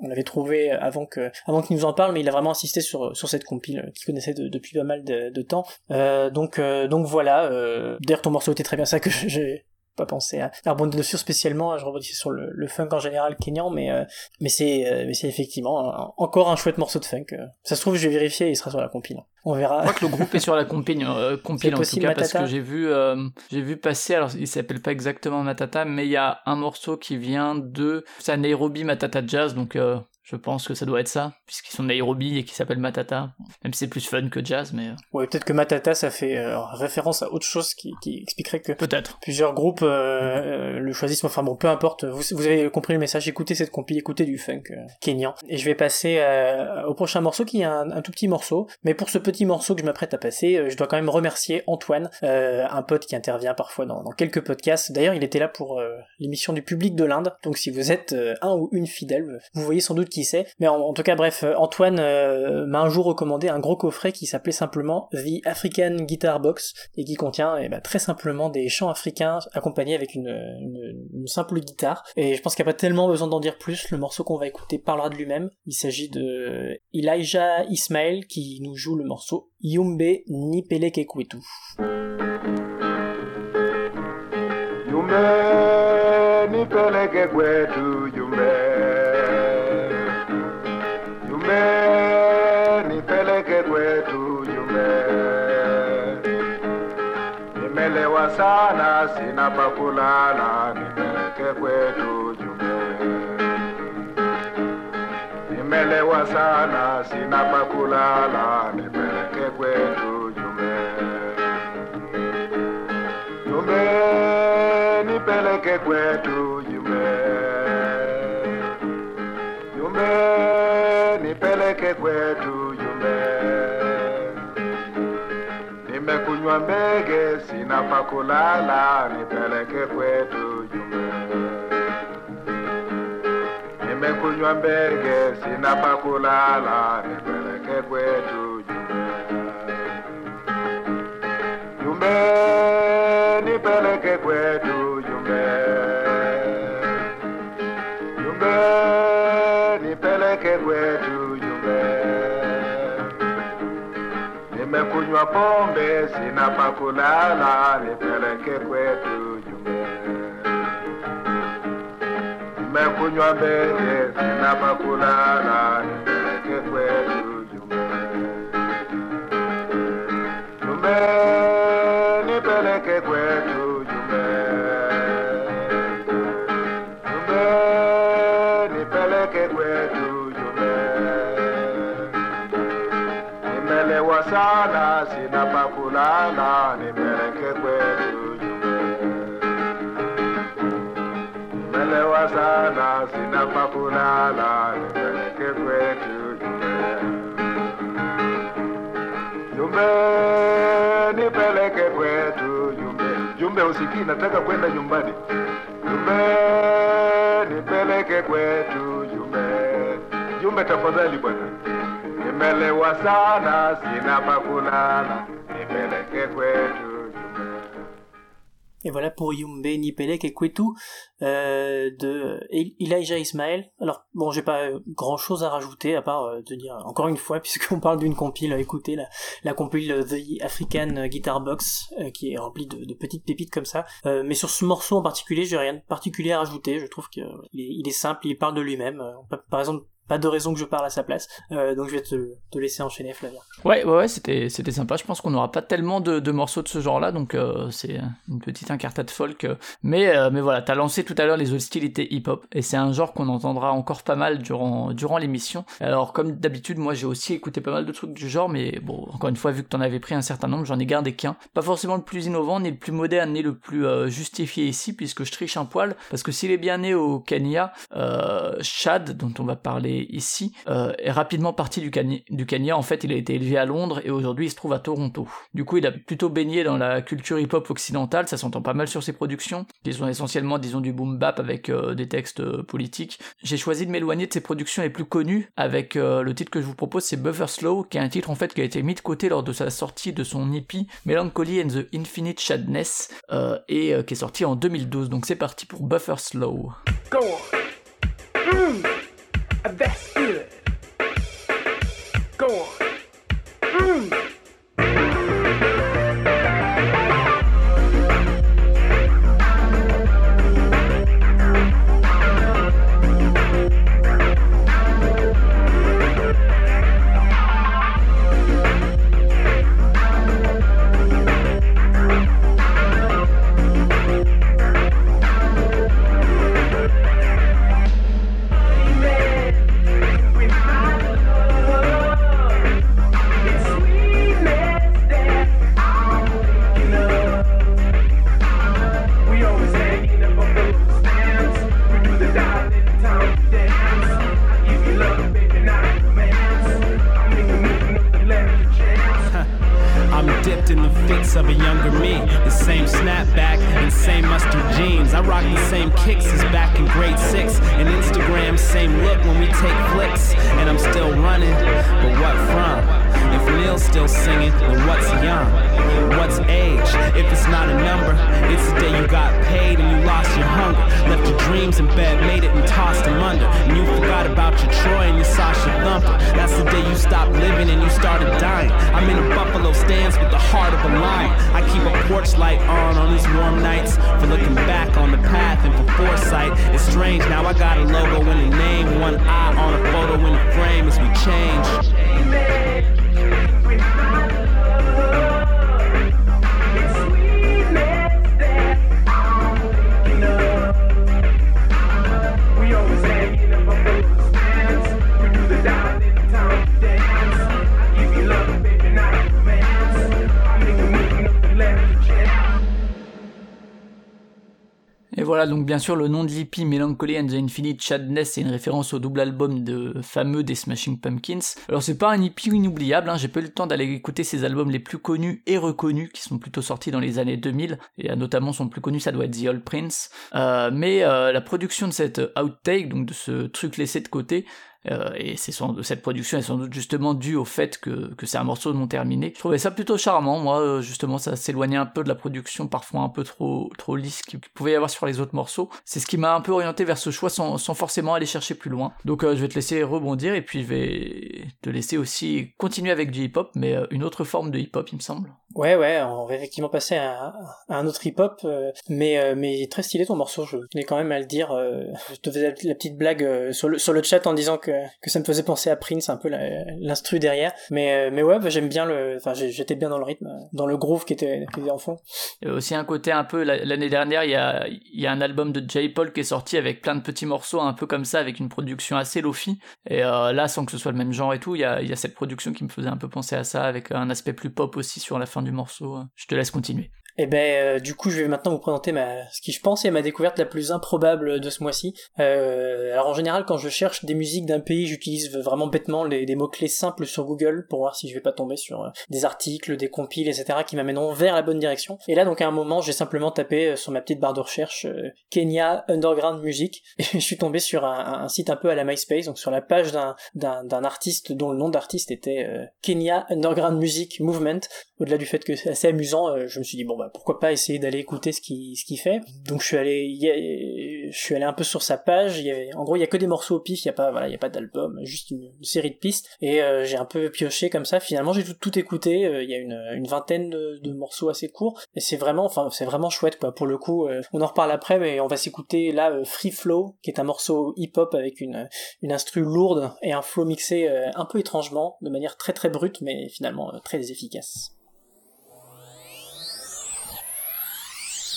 on l'avait trouvé avant que, avant qu'il nous en parle, mais il a vraiment insisté sur sur cette compile euh, qu'il connaissait de- depuis pas mal de, de temps. Euh, donc, euh, donc voilà. Euh, D'ailleurs, ton morceau était très bien. Ça que j'ai pas pensé à, à rebondir dessus spécialement. Je rebondissais sur le, le funk en général kenyan, mais euh, mais c'est euh, mais c'est effectivement encore un chouette morceau de funk. euh. Ça se trouve, je vais vérifier, il sera sur la compile. On verra. Je crois que le groupe est sur la compile, euh, en tout possible, cas, parce que j'ai vu, euh, j'ai vu passer, alors il s'appelle pas exactement Matata, mais il y a un morceau qui vient de, c'est Nairobi Matata Jazz, donc euh, je pense que ça doit être ça, puisqu'ils sont de Nairobi et qui s'appelle Matata, même si c'est plus fun que jazz, mais euh, Ouais, peut-être que Matata, ça fait euh, référence à autre chose qui, qui expliquerait que peut-être. plusieurs groupes euh, euh, le choisissent. Enfin bon, peu importe. Vous, vous avez compris le message. Écoutez cette compil, écoutez du funk euh, kenyan. Et je vais passer au prochain morceau qui est un, un tout petit morceau. Mais pour ce petit morceau que je m'apprête à passer, je dois quand même remercier Antoine, un pote qui intervient parfois dans, dans quelques podcasts. D'ailleurs, il était là pour l'émission du public de l'Inde. Donc si vous êtes un ou une fidèle, vous voyez sans doute Mais en, tout cas, bref, euh, Antoine euh, m'a un jour recommandé un gros coffret qui s'appelait simplement The African Guitar Box et qui contient eh ben, très simplement des chants africains accompagnés avec une, simple guitare. Et je pense qu'il n'y a pas tellement besoin d'en dire plus. Le morceau qu'on va écouter parlera de lui-même. Il s'agit de Elijah Ismail qui nous joue le morceau Yumbe Nipele Yumbe Yumbe sana sina pa kulala nipeleke kwetu Jumbe. Nimelewa sana sina pa kulala nipeleke kwetu Jumbe. Jumbe, nipeleke kwetu Nimekunywa mbege, sina pa kulala, nipeleke kwetu Yumbe. Nimekunywa mbege, sina pa kulala, nipeleke kwetu Yumbe. Yumbe, nipeleke kwetu Nimekunywa pombe, sina pa kulala, nipeleke kwetu Yumbe. Nimekunywa mbege, sina pa kulala, nipeleke kwetu Yumbe. Yumbe, kulala nipeleke kwetu sana sina pa kulala kwetu Jumbe. Nipeleke kwetu Jumbe. Jumbe usikii nataka kwenda nyumbani. Jumbe nipeleke kwetu Jumbe. Jumbe tafadhali bwana. Nimelewa sana sina pa Et voilà pour Yumbe Nipelek et Kwetu euh, de El- Elijah Ismael. Alors bon, j'ai pas grand chose à rajouter à part euh, de dire encore une fois, puisqu'on parle d'une compile, euh, écoutez la, compile euh, The African Guitar Box euh, qui est remplie de, petites pépites comme ça. Euh, mais sur ce morceau en particulier, j'ai rien de particulier à rajouter. Je trouve qu'il est, il est simple, il parle de lui-même. Euh, Par exemple, pas de raison que je parle à sa place. Euh, donc je vais te, laisser enchaîner, Flavien. Ouais, ouais, ouais, c'était, c'était sympa. Je pense qu'on n'aura pas tellement de, morceaux de ce genre-là, donc euh, c'est une petite incartade folk. Mais, euh, mais voilà, t'as lancé tout à l'heure les hostilités hip-hop, et c'est un genre qu'on entendra encore pas mal durant, durant l'émission. Alors, comme d'habitude, moi j'ai aussi écouté pas mal de trucs du genre, mais bon, encore une fois, vu que t'en avais pris un certain nombre, j'en ai gardé qu'un. Pas forcément le plus innovant, ni le plus moderne, ni le plus justifié ici, puisque je triche un poil, parce que s'il est bien né au Kenya, Chad, dont on va parler ici, euh, est rapidement parti du, du Kenya. En fait, il a été élevé à Londres et aujourd'hui il se trouve à Toronto. Du coup, il a plutôt baigné dans la culture hip-hop occidentale, ça s'entend pas mal sur ses productions, qui sont essentiellement, disons, du boom bap avec euh, des textes euh, politiques. J'ai choisi de m'éloigner de ses productions les plus connues avec le titre que je vous propose, c'est Buffer Slow, qui est un titre en fait qui a été mis de côté lors de sa sortie de son EP Melancholy and the Infinite Shadness et qui est sorti en 2012. Donc c'est parti pour Buffer Slow. Go on. Mmm. That's good. Go on. Still singing, what's young? What's age? If it's not a number, it's the day you got paid and you lost your hunger. Left your dreams in bed, made it and tossed them under. And you forgot about your Troy and your Sasha Thumper. That's the day you stopped living and you started dying. I'm in a buffalo stance with the heart of a lion. I keep a porch light on on these warm nights for looking back on the path and for foresight. It's strange, now I got a logo and a name, one eye on a photo in the frame as we change. We Et voilà, donc bien sûr, le nom de l'EP Melancholy and the Infinite Shadness, c'est une référence au double album de fameux des Smashing Pumpkins. Alors c'est pas un EP inoubliable, hein, j'ai pas eu le temps d'aller écouter ses albums les plus connus et reconnus, qui sont plutôt sortis dans les années 2000, et euh, notamment son plus connu, ça doit être The Old Prince. Euh, mais euh, la production de cette outtake, donc de ce truc laissé de côté, euh, et c'est sans, cette production est sans doute justement due au fait que, que c'est un morceau non terminé. Je trouvais ça plutôt charmant, moi, euh, justement, ça s'éloignait un peu de la production, parfois un peu trop, trop lisse qu'il pouvait y avoir sur les autres morceaux. C'est ce qui m'a un peu orienté vers ce choix sans, sans forcément aller chercher plus loin. Donc euh, je vais te laisser rebondir et puis je vais te laisser aussi continuer avec du hip-hop, mais euh, une autre forme de hip-hop, il me semble. Ouais, ouais, on va effectivement passer à, un autre hip-hop, euh, mais euh, mais très stylé ton morceau. Je tenais quand même à le dire. euh, je te faisais la, petite blague sur le sur le chat en disant que que ça me faisait penser à Prince, un peu l'instru derrière. Mais mais ouais, bah, j'aime bien le. Enfin, j'étais bien dans le rythme, dans le groove qui était qui était en fond. Aussi un côté un peu, la- l'année dernière, il y a, il y a un album de J. Paul qui est sorti avec plein de petits morceaux un peu comme ça, avec une production assez lofi. Et là, sans que ce soit le même genre et tout, il y a, il y a cette production qui me faisait un peu penser à ça, avec un aspect plus pop aussi sur la fin du morceau. Je te laisse continuer. Et ben euh, du coup je vais maintenant vous présenter ma ce qui je pense est ma découverte la plus improbable de ce mois-ci. Euh, alors en général quand je cherche des musiques d'un pays j'utilise vraiment bêtement les, des mots clés simples sur Google pour voir si je vais pas tomber sur euh, des articles, des compiles etc qui m'amèneront vers la bonne direction. Et là donc à un moment j'ai simplement tapé euh, sur ma petite barre de recherche euh, Kenya Underground Music et je suis tombé sur un, site un peu à la MySpace donc sur la page d'un d'un artiste dont le nom d'artiste était Kenya Underground Music Movement au-delà du fait que c'est assez amusant, je me suis dit bon bah pourquoi pas essayer d'aller écouter ce qu'il fait. Donc je suis allé je suis allé un peu sur sa page, il y avait en gros il y a que des morceaux au pif, il y a pas voilà, il y a pas d'album, juste une, série de pistes et euh, j'ai un peu pioché comme ça. Finalement, j'ai tout, tout écouté, euh, il y a une, vingtaine de, morceaux assez courts et c'est vraiment enfin c'est vraiment chouette quoi pour le coup. euh, on en reparle après mais on va s'écouter là Free Flow qui est un morceau hip-hop avec une une instru lourde et un flow mixé un peu étrangement de manière très très brute mais finalement très efficace.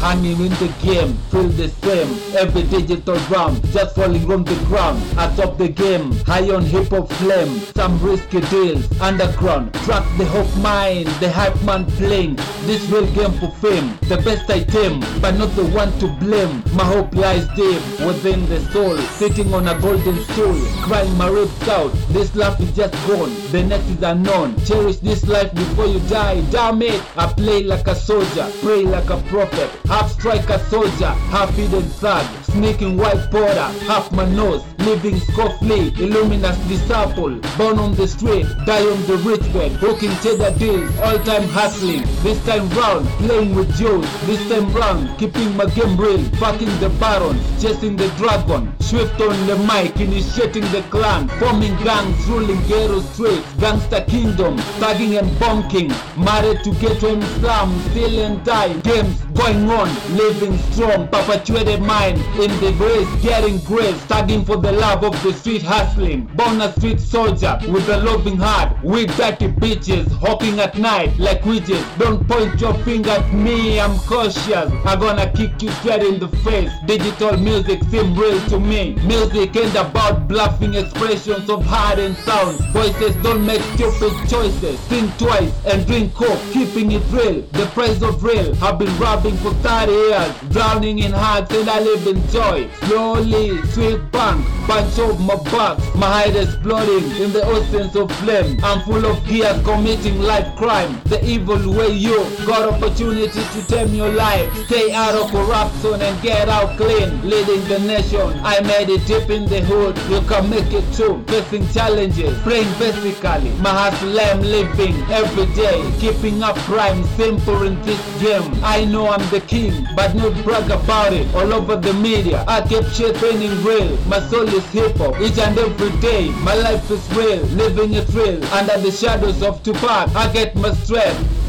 Hanging in the game, feel the same. Every digital drum, just falling on the ground. I top the game, high on hip hop flame. Some risky deals, underground. Track the hope mind, the hype man playing. This real game for fame. The best item, but not the one to blame. My hope lies deep within the soul. Sitting on a golden stool, crying my ribs out. This life is just gone, the next is unknown. Cherish this life before you die. Damn it, I play like a soldier, pray like a prophet. Half striker soldier, half hidden thug. Sneaking white border, half my nose. Living scoffly, illuminous disciple. Born on the street, die on the rich bed. Hooking cheddar deals, all time hustling. This time round, playing with Joes. This time round, keeping my game real. Fucking the baron, chasing the dragon. Swift on the mic, initiating the clan. Forming gangs, ruling ghetto streets. Gangster kingdom, thugging and bonking. Married to ghetto and slum, still and die. Games going on, living strong. Perpetuated mind in the grace, getting grace. Thugging for the love of the street hustling. Born a street soldier with a loving heart. With dirty bitches, hawking at night like witches. Don't point your finger at me, I'm cautious. I'm gonna kick you straight in the face. Digital music seem real to me. Music ain't about bluffing expressions of heart and sound. Voices don't make stupid choices. Think twice and drink coke, keeping it real. The price of real. I've been rapping for 30 years, drowning in hearts and I live in joy. Slowly, sweet punk, bunch of my bucks. My head exploding in the oceans of flame. I'm full of gears committing life crime. The evil way you got opportunity to tame your life. Stay out of corruption and get out clean. Leading the nation. I made it deep in the hood. You can make it too. Facing challenges, praying basically. My hustle I'm living every day. Keeping up crime simple in this game. I know I'm the king, but not brag about it. All over the media, I kept shit raining real. My soul is hip hop each and every day. My life is real, living it real. Under the shadows of Tupac, I get my strength.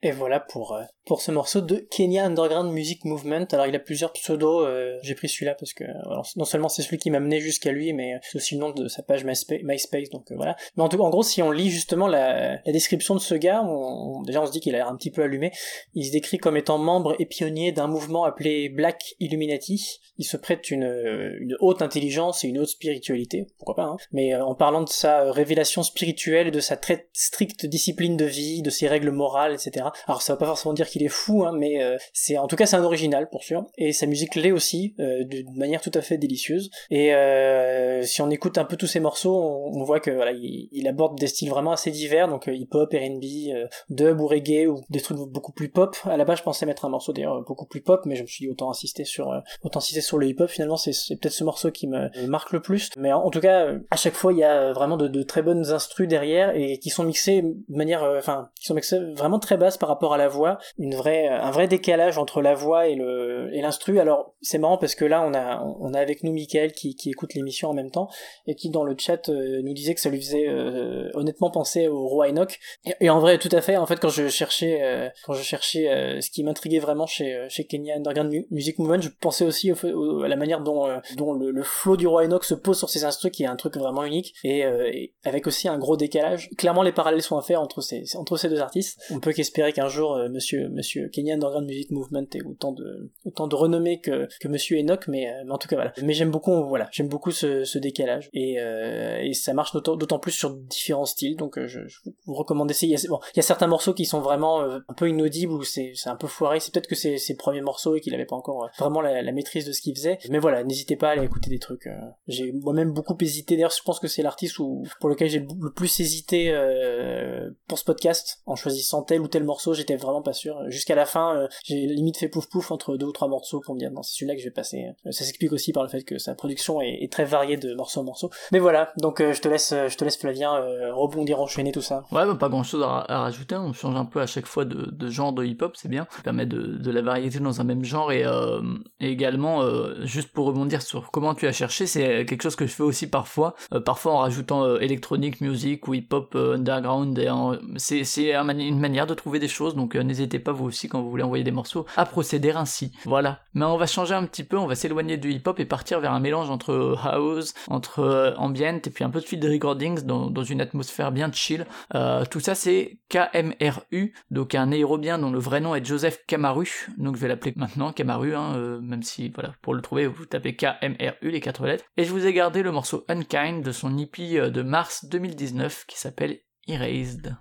Et voilà pour euh, pour ce morceau de Kenya Underground Music Movement. Alors il a plusieurs pseudos, euh, j'ai pris celui-là parce que non seulement c'est celui qui m'a mené jusqu'à lui, mais c'est aussi le nom de sa page MySpace, donc euh, voilà. Mais en tout en gros, si on lit justement la, description de ce gars, déjà on se dit qu'il a l'air un petit peu allumé. Il se décrit comme étant membre et pionnier d'un mouvement appelé Black Illuminati. Il se prête une, une haute intelligence et une haute spiritualité, pourquoi pas, hein. mais euh, en parlant de sa révélation spirituelle et de sa très stricte discipline de vie, de ses règles morales, etc. Alors ça va pas forcément dire qu'il est fou, hein, mais euh, c'est en tout cas c'est un original pour sûr, et sa musique l'est aussi euh, d'une manière tout à fait délicieuse. Et euh, si on écoute un peu tous ses morceaux, on, voit que voilà, il, aborde des styles vraiment assez divers, donc euh, hip-hop, R&B, euh, dub ou reggae ou des trucs beaucoup plus pop. À la base, je pensais mettre un morceau d'ailleurs beaucoup plus pop, mais je me suis autant insister sur autant insister sur le hip-hop. Finalement, c'est peut-être ce morceau qui me marque le plus. Mais en, tout cas, à chaque fois, il y a vraiment de, très bonnes instrus derrière et qui sont mixés de manière, enfin, qui sont mixés vraiment très basse par rapport à la voix, une vraie, un vrai décalage entre la voix et le et l'instru. Alors c'est marrant parce que là on a on a avec nous Michael qui, qui écoute l'émission en même temps et qui dans le chat euh, nous disait que ça lui faisait euh, honnêtement penser au roi Enoch. Et, en vrai tout à fait. En fait quand je cherchais euh, quand je cherchais ce qui m'intriguait vraiment chez chez Kenya Underground Mu- Music Movement, je pensais aussi à la manière dont dont le, flow du roi Enoch se pose sur ses instruments qui est un truc vraiment unique et, avec aussi un gros décalage. Clairement les parallèles sont à faire entre ces entre ces deux artistes. On peut qu'espérer qu'un jour euh, monsieur monsieur Kenya Underground Music Movement ait autant de autant de renommée que que monsieur Enoch mais, euh, mais en tout cas voilà. Mais j'aime beaucoup voilà, j'aime beaucoup ce, ce décalage et euh, et ça marche d'autant plus sur différents styles donc euh, je, vous recommande d'essayer. Il Bon, il y a certains morceaux qui sont vraiment un peu inaudibles ou c'est un peu foiré, c'est peut-être que c'est ses premiers morceaux et qu'il avait pas encore vraiment la, maîtrise de ce qu'il faisait. Mais voilà, n'hésitez pas à aller écouter des trucs. J'ai moi-même beaucoup hésité. D'ailleurs, je pense que c'est l'artiste pour lequel j'ai le plus hésité pour ce podcast en choisissant tel ou tel morceau. J'étais vraiment pas sûr. Jusqu'à la fin, euh, j'ai limite fait pouf pouf entre deux ou trois morceaux pour me dire non, c'est celui-là que je vais passer. Euh, Ça s'explique aussi par le fait que sa production est, très variée de morceau en morceau. Mais voilà, donc euh, je te laisse, je te laisse Flavien euh, rebondir, enchaîner tout ça. Ouais, bah, pas grand chose à, rajouter, on change un peu à chaque fois de, genre de hip-hop, c'est bien, ça permet de, de la variété dans un même genre et, euh, également, euh, juste pour rebondir sur comment tu as cherché, c'est quelque chose que je fais aussi parfois, euh, parfois en rajoutant euh, électronique, music ou hip-hop euh, underground, c'est un une manière de trouver des choses, donc euh, n'hésitez pas vous aussi quand vous voulez envoyer des morceaux à procéder ainsi. Voilà. Mais on va changer un petit peu, on va s'éloigner du hip-hop et partir vers un mélange entre house, entre euh, ambient et puis un peu de field recordings dans, une atmosphère bien chill. Euh, tout ça c'est KMRU, donc un aérobien dont le vrai nom est Joseph Kamaru, donc je vais l'appeler maintenant Kamaru, hein, euh, même si voilà pour le trouver vous tapez KMRU les quatre lettres. Et je vous ai gardé le morceau Unkind de son euh, de mars 2019 qui s'appelle Erased.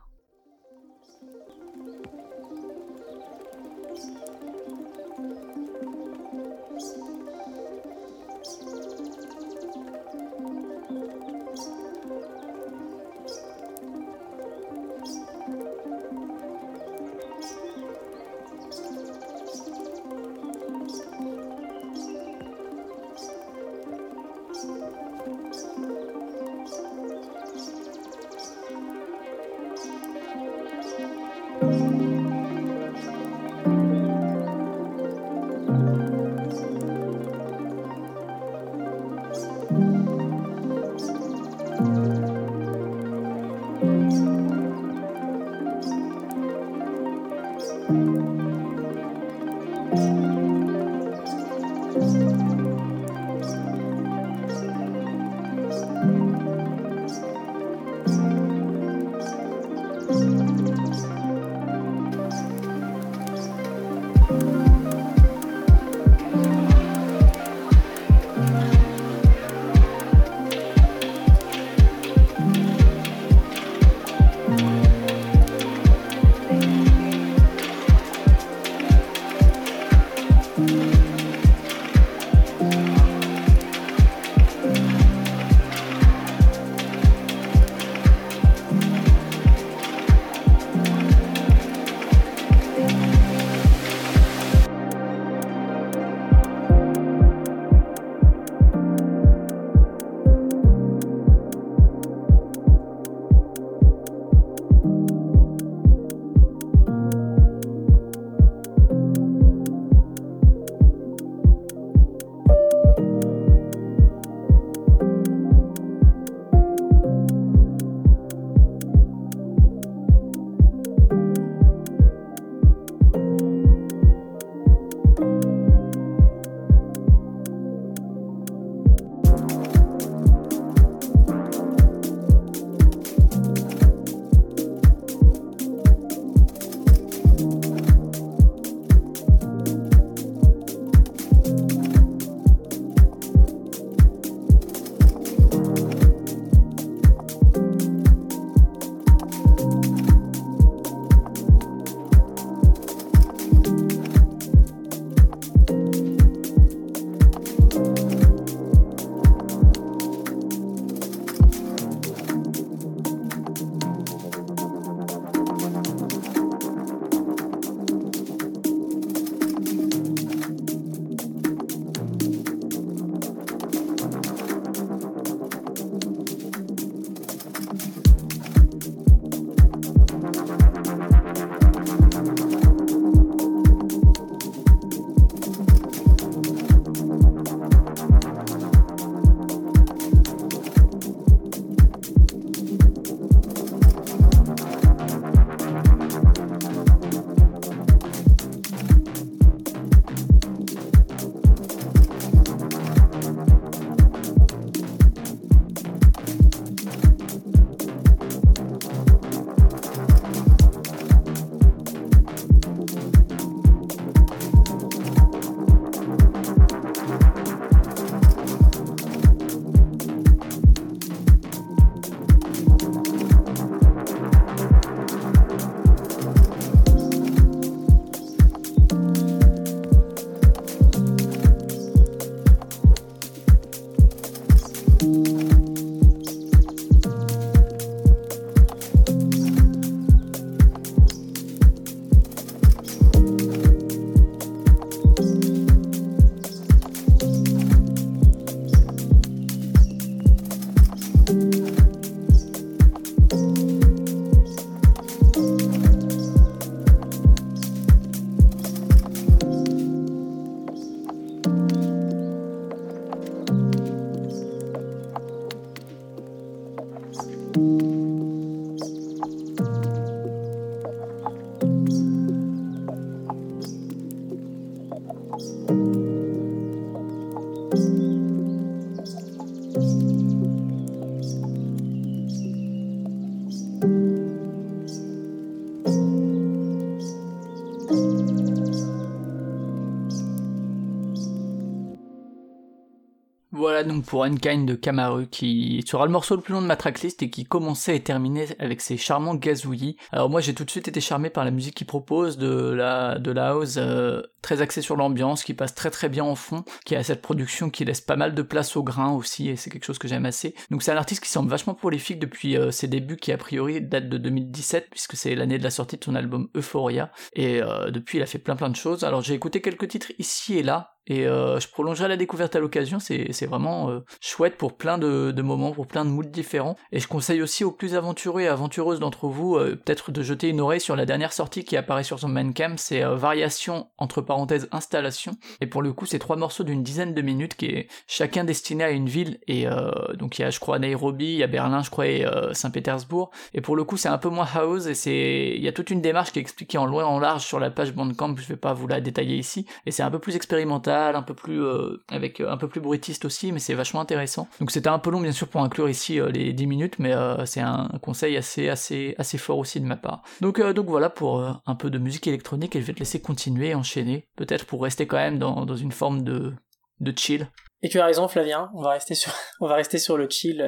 Pour Unkind de Kamaru qui sera le morceau le plus long de ma tracklist et qui commençait et terminait avec ses charmants gazouillis. Alors moi j'ai tout de suite été charmé par la musique qu'il propose, de la, de la house euh, très axée sur l'ambiance, qui passe très très bien en fond, qui a cette production qui laisse pas mal de place au grain aussi et c'est quelque chose que j'aime assez. Donc c'est un artiste qui semble vachement prolifique depuis euh, ses débuts qui a priori datent de 2017 puisque c'est l'année de la sortie de son album Euphoria et euh, depuis il a fait plein plein de choses. Alors j'ai écouté quelques titres ici et là et euh, je prolongerai la découverte à l'occasion, c'est, vraiment euh, chouette pour plein de, de moments, pour plein de moods différents. Et je conseille aussi aux plus aventureux et aventureuses d'entre vous euh, peut-être de jeter une oreille sur la dernière sortie qui apparaît sur son Mancam, c'est euh, Variation entre parenthèses installation. Et pour le coup c'est trois morceaux d'une dizaine de minutes qui est chacun destiné à une ville. Et euh, donc il y a je crois Nairobi, il y a Berlin je crois et euh, Saint-Pétersbourg. Et pour le coup c'est un peu moins house et c'est il y a toute une démarche qui est expliquée en loin en large sur la page Bandcamp, je vais pas vous la détailler ici. Et c'est un peu plus expérimental un peu plus euh, avec euh, un peu plus bruitiste aussi, mais c'est vachement intéressant. Donc c'était un peu long bien sûr pour inclure ici euh, les 10 minutes, mais c'est un conseil assez assez assez fort aussi de ma part. Donc donc voilà pour un peu de musique électronique et je vais te laisser continuer, enchaîner, peut-être pour rester quand même dans, dans une forme de de chill. Et tu as raison, Flavien. On va rester sur, on va rester sur le chill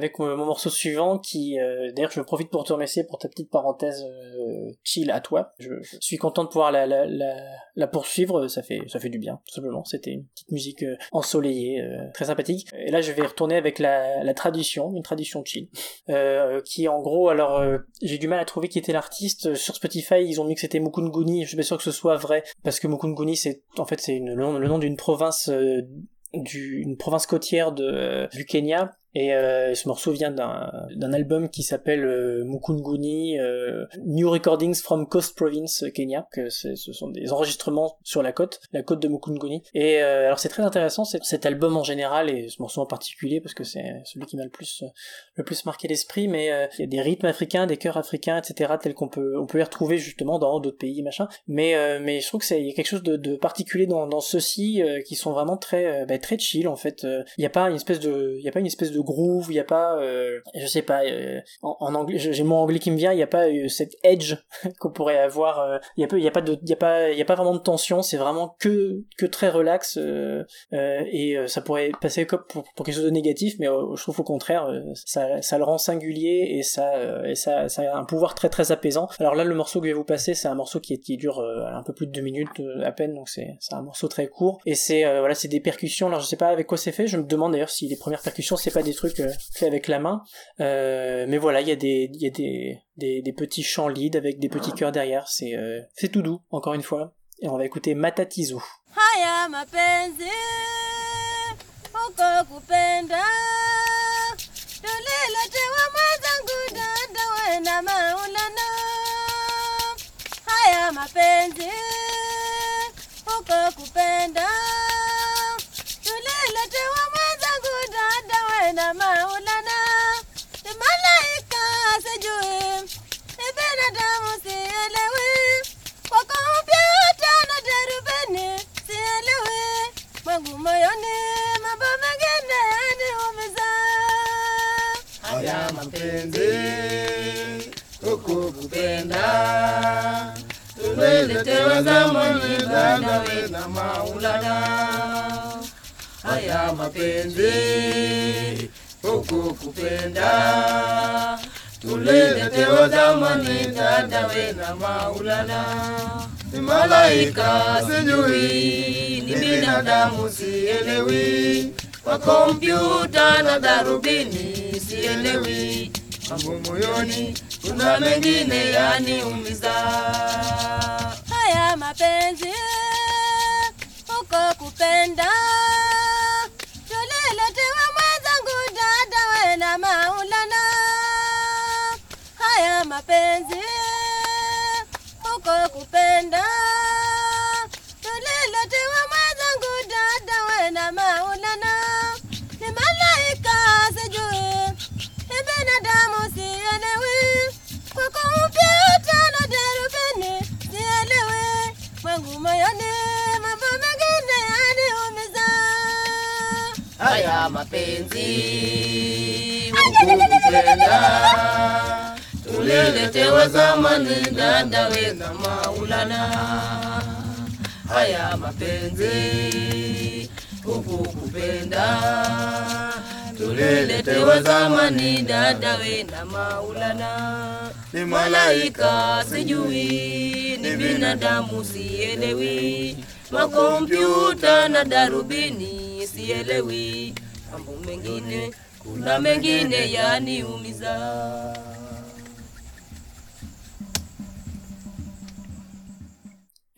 avec mon, morceau suivant, qui, euh, d'ailleurs, je profite pour te remercier pour ta petite parenthèse euh, chill à toi. Je, suis content de pouvoir la, poursuivre. Ça fait, ça fait du bien, tout simplement. C'était une petite musique euh, ensoleillée, très sympathique. Et là, je vais retourner avec la, tradition, une tradition chill, qui, en gros, alors, j'ai du mal à trouver qui était l'artiste. Sur Spotify, ils ont mis que c'était Mukunguni. Je suis pas sûr que ce soit vrai, parce que Mukunguni, c'est, en fait, c'est le nom, d'une province. province côtière du Kenya et euh, ce morceau vient d'un album qui s'appelle euh, Mukunguni euh, New Recordings from Coast Province euh, Kenya que ce sont des enregistrements sur la côte la côte de Mukunguni. Et euh, alors c'est très intéressant cet album en général et ce morceau en particulier parce que c'est celui qui m'a le plus euh, le plus marqué l'esprit mais il y a des rythmes africains des chœurs africains etc tels qu'on peut on peut les retrouver justement dans d'autres pays machin. Mais mais je trouve que c'est il y a quelque chose de, de particulier dans dans ceux-ci qui sont vraiment très bah, très chill en fait. Il y a pas une espèce de il y a pas une espèce de groove il y a pas euh, je sais pas euh, en, anglais j'ai mot anglais qui me vient il y a pas euh, cette edge qu'on pourrait avoir euh, il y a pas de il a pas il a pas vraiment de tension c'est vraiment que que très relax et ça pourrait passer comme pour, quelque chose de négatif mais je trouve au contraire ça ça le rend singulier et ça et ça a un pouvoir très très apaisant. Alors là le morceau que je vais vous passer c'est un morceau qui, qui dure un peu plus de deux minutes à peine donc c'est un morceau très court et c'est voilà c'est des percussions. Alors je sais pas avec quoi c'est fait je me demande d'ailleurs si les premières percussions c'est pas des trucs euh, faits avec la main. Euh, mais voilà il y a des y a des, des petits chants lead avec des petits chœurs derrière. C'est euh, c'est tout doux encore une fois. Et on va écouter kupenda mapenzi huku kupenda. Tuliletewa zamani dada we na maulana. Haya mapenzi huku kupenda tuliletewa zamani dadawe na maulana ni malaika sijui ni binadamu sielewi. Kompyuta na darubini sielewi. Mambo moyoni kuna mengine yaniumiza. Haya mapenzi uko kupenda mapenzi uko kupenda. Tuliletewa mwenzangu dada we na maulana. Ni malaika sijui ni binadamu sielewi kwa kompyuta na darubini sielewi. Mwangu moyoni mambo mengine yaniumiza. Haya mapenzi hukupenda tuliletewa zamani dada we na maulana. Haya mapenzi hukupenda tuliletewa zamani dada we na maulana. Ni malaika sijui. Ni binadamu sielewi. Makompyuta na darubini sielewi. Mambo mengine kuna mengine yaniumiza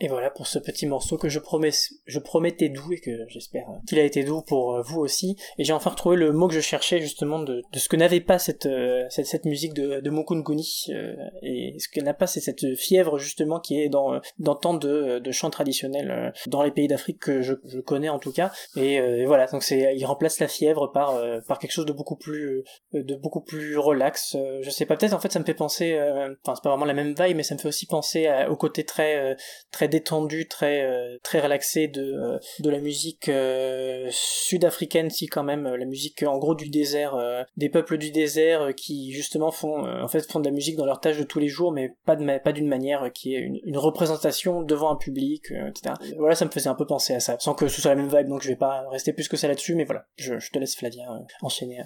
Et voilà pour ce petit morceau que je promets, je promettais doux et que j'espère qu'il a été doux pour euh, vous aussi. Et j'ai enfin retrouvé le mot que je cherchais justement de, ce que n'avait pas cette, euh, cette, cette musique de, de Mukunguni euh, et ce que n'a pas c'est cette fièvre justement qui est dans, dans tant de, chants traditionnels euh, dans les pays d'Afrique que je, connais en tout cas. Et, euh, voilà donc c'est il remplace la fièvre par euh, par quelque chose de beaucoup plus euh, de beaucoup plus relax. Euh, je sais pas peut-être en fait ça me fait penser, euh, enfin c'est pas vraiment la même vibe mais ça me fait aussi penser au côté très euh, très détendu, très euh, très relaxé de euh, de la musique euh, sud-africaine si quand même la musique en gros du désert, des peuples du désert qui justement font en fait font de la musique dans leur tâche de tous les jours mais pas d'une manière qui est une, représentation devant un public, etc. Voilà ça me faisait un peu penser à ça, sans que ce soit la même vibe donc je vais pas rester plus que ça là-dessus mais voilà je, je te laisse Flavien enchaîner.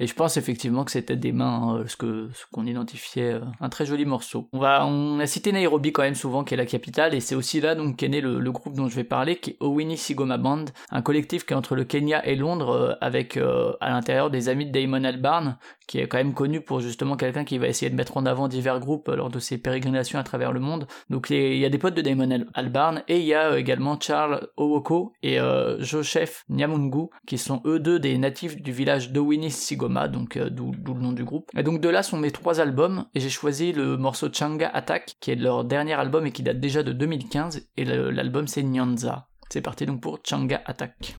Et je pense effectivement que c'était des mains, euh, ce que ce qu'on identifiait, euh, un très joli morceau. On va, on a cité Nairobi quand même souvent, qui est la capitale, et c'est aussi là donc qu'est né le, le groupe dont je vais parler, qui est Owini Sigoma Band, un collectif qui est entre le Kenya et Londres, euh, avec euh, à l'intérieur des amis de Damon Albarn, qui est quand même connu pour justement quelqu'un qui va essayer de mettre en avant divers groupes lors de ses pérégrinations à travers le monde. Donc il y a des potes de Damon Al- Albarn, et il y a également Charles Owoko et Joseph Nyamungu, qui sont eux deux des natifs du village d'Owini Sigoma, donc euh, d'où le nom du groupe. Et donc de là sont mes trois albums, et j'ai choisi le morceau Changa Attack, qui est leur dernier album et qui date déjà de 2015, et l'album c'est Nyanza. C'est parti donc pour Changa Attack.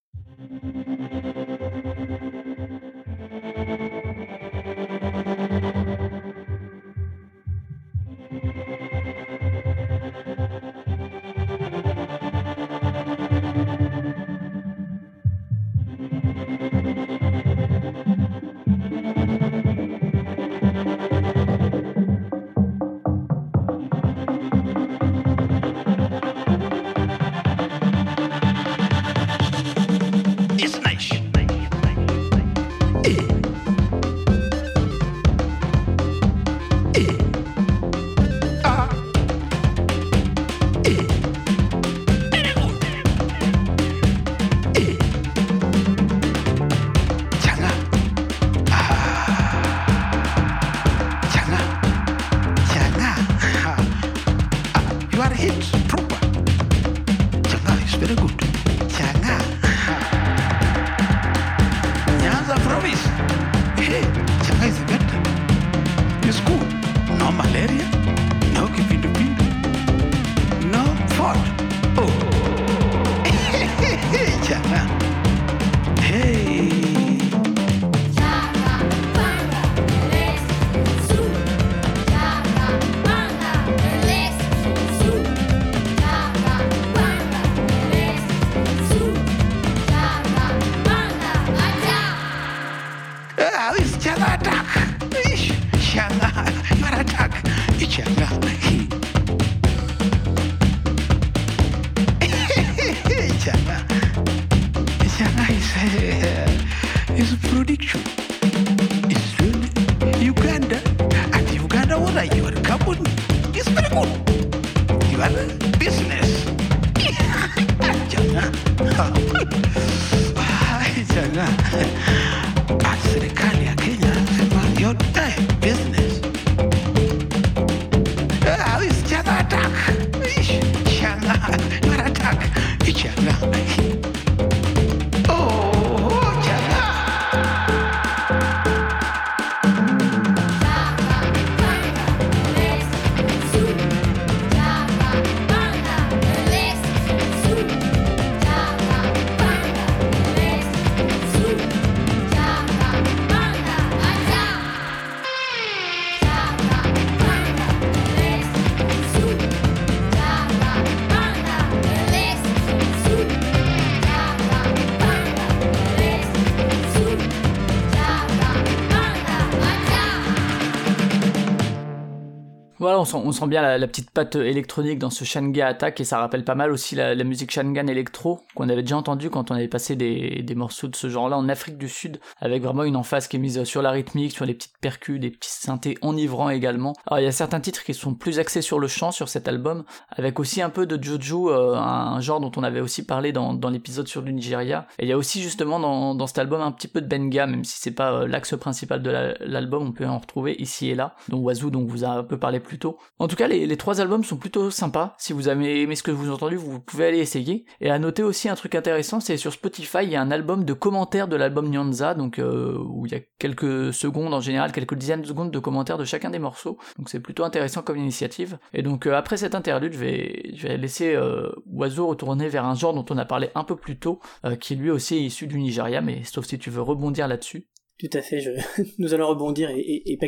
On sent, bien la, la petite patte électronique dans ce Shanga Attack et ça rappelle pas mal aussi la, la musique Shangan Electro qu'on avait déjà entendu quand on avait passé des, des morceaux de ce genre-là en Afrique du Sud avec vraiment une emphase qui est mise sur la rythmique, sur les petites percus, des petits synthés enivrants également. Alors il y a certains titres qui sont plus axés sur le chant sur cet album avec aussi un peu de Jojo, euh, un, genre dont on avait aussi parlé dans, dans l'épisode sur le Nigeria. Et il y a aussi justement dans, dans cet album un petit peu de Benga, même si c'est pas euh, l'axe principal de la- l'album, on peut en retrouver ici et là. Donc Wazoo, dont vous a un peu parlé plus tôt. En tout cas, les, les trois albums sont plutôt sympas. Si vous avez aimé ce que vous avez entendu, vous pouvez aller essayer. Et à noter aussi un truc intéressant, c'est sur Spotify, il y a un album de commentaires de l'album Nyanza, donc euh, où il y a quelques secondes en général, quelques dizaines de secondes de commentaires de chacun des morceaux. Donc c'est plutôt intéressant comme initiative. Et donc euh, après cette interlude, je vais, laisser euh, Oiseau retourner vers un genre dont on a parlé un peu plus tôt, qui lui aussi est issu du Nigeria, mais sauf si tu veux rebondir là-dessus. Tout à fait, je... nous allons rebondir et, et, et pas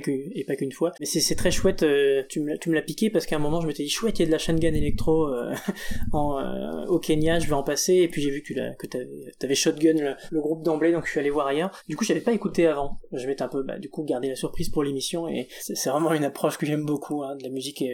qu'une fois. Mais c'est très chouette. euh, tu me l'as- piqué parce qu'à un moment je m'étais dit chouette, il y a de la Shangan électro euh, en, euh, au Kenya, je vais en passer. Et puis j'ai vu que tu l'as que t'avais avais shotgun le, le groupe d'emblée, donc je suis allé voir ailleurs. Du coup, j'avais pas écouté avant. Je m'étais un peu bah, du coup gardé la surprise pour l'émission et c'est vraiment une approche que j'aime beaucoup, hein, de la musique euh,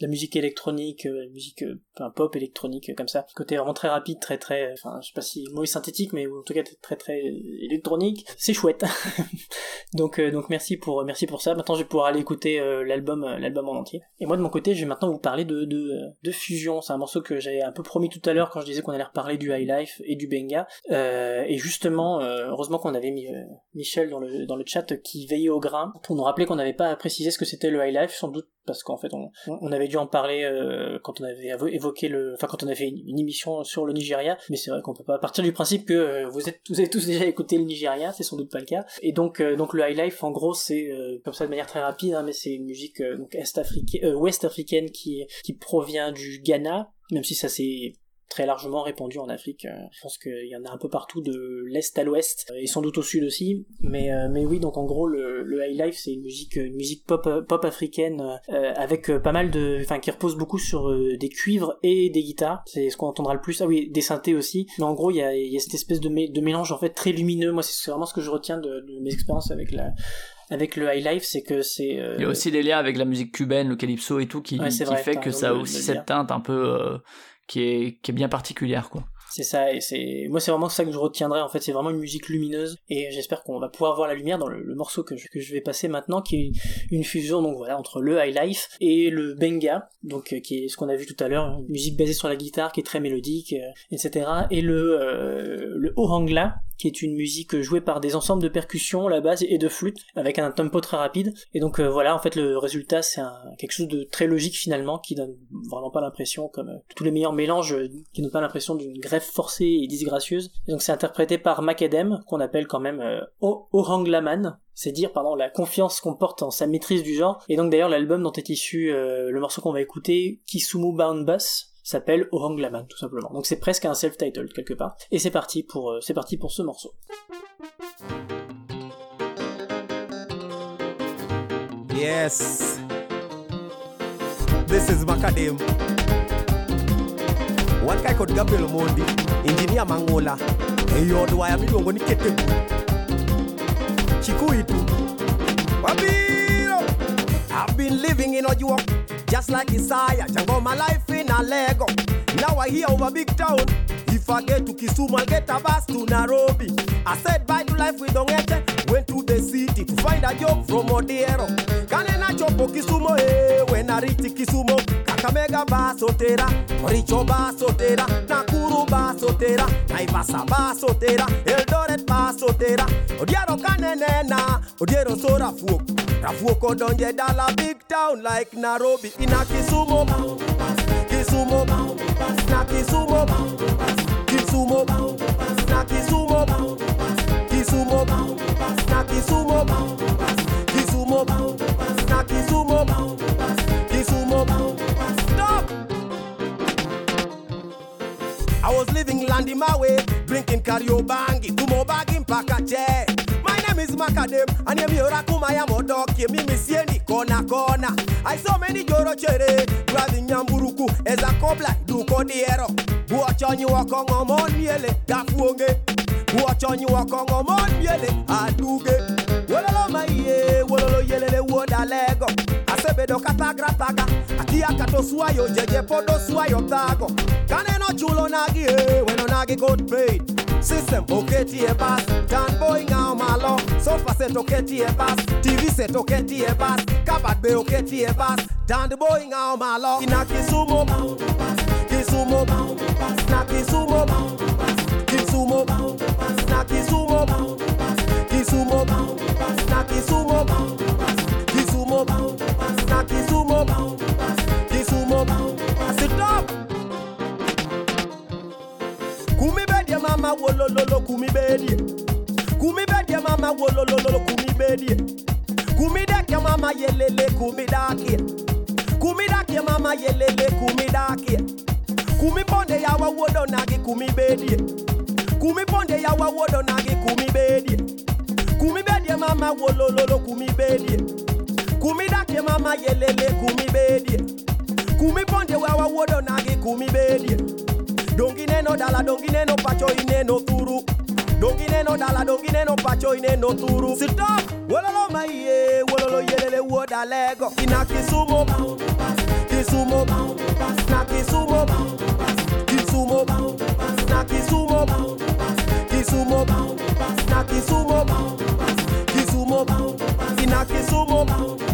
de la musique électronique, euh, la musique euh, pop électronique euh, comme ça. Côté vraiment très rapide, très très, enfin je sais pas si le mot est synthétique, mais en tout cas très très électronique. C'est chouette. Donc, euh, donc merci pour merci pour ça. Maintenant, je vais pouvoir aller écouter euh, l'album euh, l'album en entier. Et moi de mon côté, je vais maintenant vous parler de de, euh, Fusion. C'est un morceau que j'avais un peu promis tout à l'heure quand je disais qu'on allait reparler du High Life et du Benga. Euh, et justement, euh, heureusement qu'on avait mis euh, Michel dans le dans le chat qui veillait au grain pour nous rappeler qu'on n'avait pas précisé ce que c'était le High Life, sans doute parce qu'en fait on, avait dû en parler euh, quand on avait évoqué le enfin quand on avait fait une, émission sur le Nigeria. Mais c'est vrai qu'on peut pas partir du principe que euh, vous êtes vous avez tous déjà écouté le Nigeria c'est sans doute pas le cas. Et donc euh, donc le high life en gros c'est comme ça de manière très rapide hein, mais c'est une musique donc est africaine ouest africaine qui qui provient du Ghana même si ça c'est très largement répandu en Afrique. Euh, Je pense qu'il y en a un peu partout de l'est à l'ouest euh, et sans doute au sud aussi. Mais euh, mais oui, donc en gros le, le high life c'est une musique une musique pop pop africaine euh, avec pas mal de enfin qui repose beaucoup sur euh, des cuivres et des guitares. C'est ce qu'on entendra le plus. Ah oui, des synthés aussi. Mais en gros, il y a il y a cette espèce de, mé- de mélange en fait très lumineux. Moi, c'est vraiment ce que je retiens de, de mes expériences avec la avec le high life, c'est que c'est euh, Il y a aussi des liens avec la musique cubaine, le calypso et tout, qui, Ouais, c'est qui vrai, fait que ça a aussi cette teinte un peu euh, qui, est, qui est bien particulière, quoi. C'est ça, et c'est moi c'est vraiment ça que je retiendrai en fait, c'est vraiment une musique lumineuse et j'espère qu'on va pouvoir voir la lumière dans le, morceau que je, vais passer maintenant qui est une, une fusion donc voilà entre le high life et le benga donc euh, qui est ce qu'on a vu tout à l'heure, une musique basée sur la guitare qui est très mélodique euh, etc et le euh, le ohangla qui est une musique jouée par des ensembles de percussions la base et de flûte avec un tempo très rapide. Et donc euh, voilà en fait le résultat c'est quelque chose de très logique finalement qui donne vraiment pas l'impression comme euh, tous les meilleurs mélanges euh, qui donnent pas l'impression d'une greffe forcée et disgracieuse. Et donc c'est interprété par Macadam qu'on appelle quand même euh, Oranglaman. C'est dire pardon la confiance qu'on porte en sa maîtrise du genre. Et donc d'ailleurs l'album dont est issu euh, le morceau qu'on va écouter Kisumu Bound Bus s'appelle Oranglaman tout simplement. Donc c'est presque un self-titled quelque part. Et c'est parti pour euh, parti pour ce morceau. Yes. This is Macadam. One guy called Gabriel Mondi, engineer Mangola. eyodwaya miluongo ni ketebu chikuitu. Wabiro I've been living in Ojuo just like Isaiah Jango my life in a Lego. Now I hear over big town. If I get to Kisumu I'll get a bus to Nairobi. I said bye to life with Ongete. Went to the city to find a job from Odiero Kanena chopo Kisumu eh When I reach Kisumu. Kakamega basotera Oricho basotera Nakuru basotera Naivasa basotera Eldoret basotera Odiero kanenena. Odiero so rafuok Rafuok odonje dala big town like Nairobi. Na Na Na Na Stop. I was living land in my way, drinking kariobangi, kumobagi mpaka che. like them. And them here come I am a dog. Me me see any corner corner. I saw many joro chere. Grabbing yamburuku as a cobla do codiero. Watch on you walk on mon miele gafuonge. Eh, eh. Watch on you walk on mon miele eh, aduge. Wololo maiye, wololo yelele woda lego. Asebedo katagra taga, atia kato suayo, jeje podo suayo tago. Kaneno chulo nagi, weno nagi good paid. System oketi e bas, Dan boy ngao malo, sofa set oketi e bas, TV set oketi e bas, kabat be oketi e bas, Dan the boy ngao malo. Ina Kisumu, Kisumu, na Kisumu, Kisumu, na Kisumu, Kisumu, na Kisumu, Kisumu, na Kisumu, mama wolololo kumibedie kumibedie mama wolololo kumibedie kumideke mama yelele kumidakie kumidake mama yelele kumidakie kumibonde yawa wodo nagi kumibedie kumibonde yawa wodo nagi kumi bedi, mama wolololo kumibedie kumidake mama yelele kumi bedi. Kumibedie kumibonde wawa wodo nagi kumibedie don't give no dollar, don't give no pacho, in no turu. Don't give no dollar, don't give no pacho, in no turu. Sit up, wololo my ye, wololo yelele woda lego. Ina kisumo, kisumo, na kisumo, kisumo, na kisumo, kisumo, na kisumo, kisumo, ina kisumo.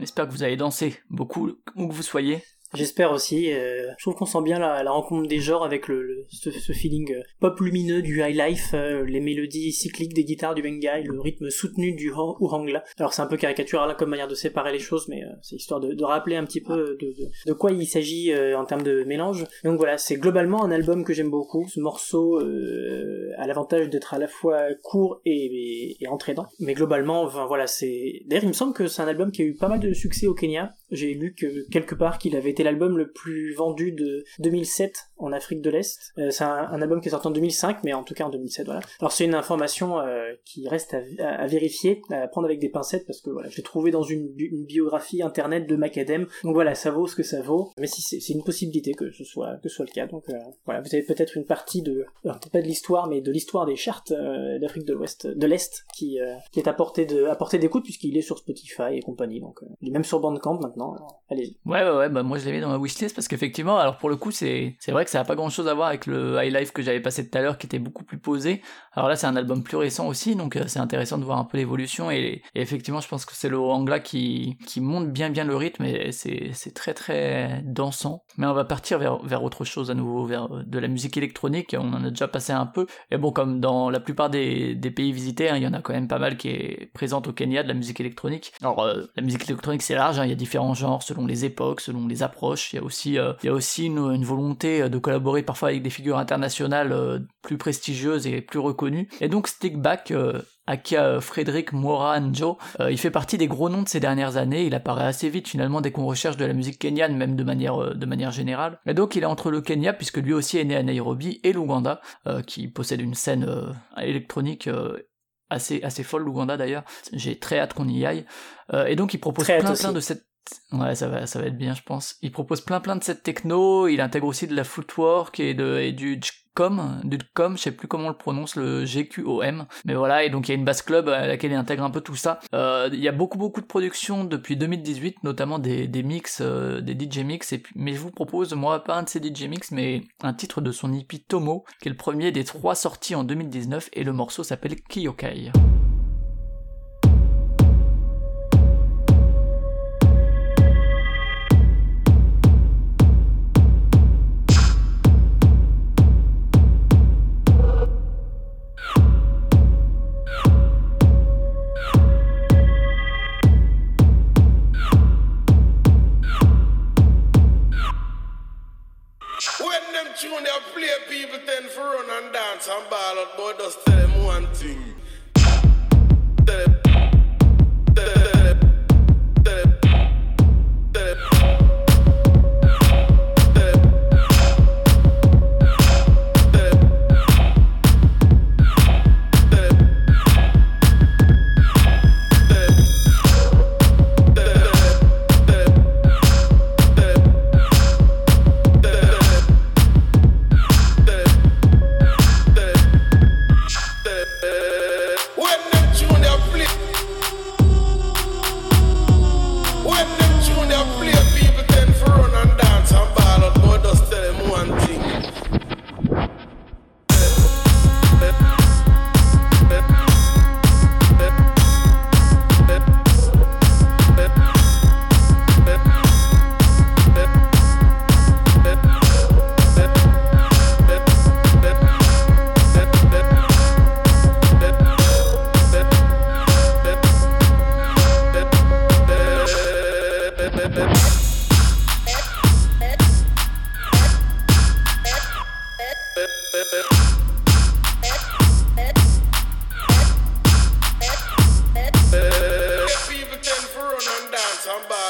J'espère que vous allez danser beaucoup où que vous soyez. J'espère aussi. euh, je trouve qu'on sent bien la, la rencontre des genres avec le, ce, feeling euh, pop lumineux du high life, euh, les mélodies cycliques des guitares du Bengai, le rythme soutenu du Ourangla. Alors c'est un peu caricatural comme manière de séparer les choses, mais euh, c'est histoire de, rappeler un petit peu de, de, quoi il s'agit en termes de mélange. Donc voilà, c'est globalement un album que j'aime beaucoup. Ce morceau a l'avantage d'être à la fois court et, et, et entraînant. Mais globalement, enfin voilà, c'est. D'ailleurs, il me semble que c'est un album qui a eu pas mal de succès au Kenya. J'ai lu que quelque part qu'il avait été l'album le plus vendu de 2007 en Afrique de l'Est. Euh, c'est un, album qui est sorti en 2005, mais en tout cas en 2007, voilà. Alors c'est une information euh, qui reste à, vérifier, à prendre avec des pincettes, parce que voilà, je l'ai trouvé dans une, bi- une biographie internet de Macadam. Donc voilà, ça vaut ce que ça vaut. Mais c'est une possibilité que ce soit que soit le cas. Donc euh, voilà, vous avez peut-être une partie de, peut-être pas de l'histoire, mais de l'histoire des charts euh, d'Afrique de l'Ouest, de l'Est, qui, est à portée à portée d'écoute puisqu'il est sur Spotify et compagnie. Donc il est même sur Bandcamp maintenant. Ouais, ouais, ouais, bah moi je l'avais dans ma wishlist parce qu'effectivement, alors pour le coup, c'est c'est vrai que ça a pas grand chose à voir avec le High Life que j'avais passé tout à l'heure qui était beaucoup plus posé. Alors là, c'est un album plus récent aussi, donc euh, c'est intéressant de voir un peu l'évolution et, et effectivement, je pense que c'est le Angla qui, qui monte bien bien le rythme et c'est c'est très très dansant. Mais on va partir vers, vers autre chose à nouveau, vers euh, de la musique électronique, on en a déjà passé un peu. Et bon, comme dans la plupart des, des pays visités, hein, il y en a quand même pas mal qui est présente au Kenya de la musique électronique. Alors, euh, la musique électronique c'est large, hein, il y a différents différents genres, selon les époques, selon les approches. Il y a aussi, euh, il y a aussi une, une volonté de collaborer parfois avec des figures internationales euh, plus prestigieuses et plus reconnues. Et donc Stickback, euh, Akia Frédéric Moranjo, euh, il fait partie des gros noms de ces dernières années. Il apparaît assez vite finalement dès qu'on recherche de la musique kenyane, même de manière, euh, de manière générale. Et donc il est entre le Kenya, puisque lui aussi est né à Nairobi, et l'Ouganda, euh, qui possède une scène euh, électronique euh, assez, assez folle, l'Ouganda d'ailleurs. J'ai très hâte qu'on y aille. Euh, et donc il propose Très plein de cette Ouais, ça va, ça va être bien, je pense. Il propose plein plein de cette techno, il intègre aussi de la footwork et, de, et du com, du com, je sais plus comment on le prononce, le GQOM. Mais voilà, et donc il y a une bass club à laquelle il intègre un peu tout ça. Euh, il y a beaucoup beaucoup de productions depuis 2018, notamment des, des mix, euh, des DJ mix. Mais je vous propose, moi, pas un de ces DJ mix, mais un titre de son EP Tomo, qui est le premier des trois sortis en 2019, et le morceau s'appelle Kiyokai. Tune they play, people tend to run and dance and ball out, but just tell them one thing.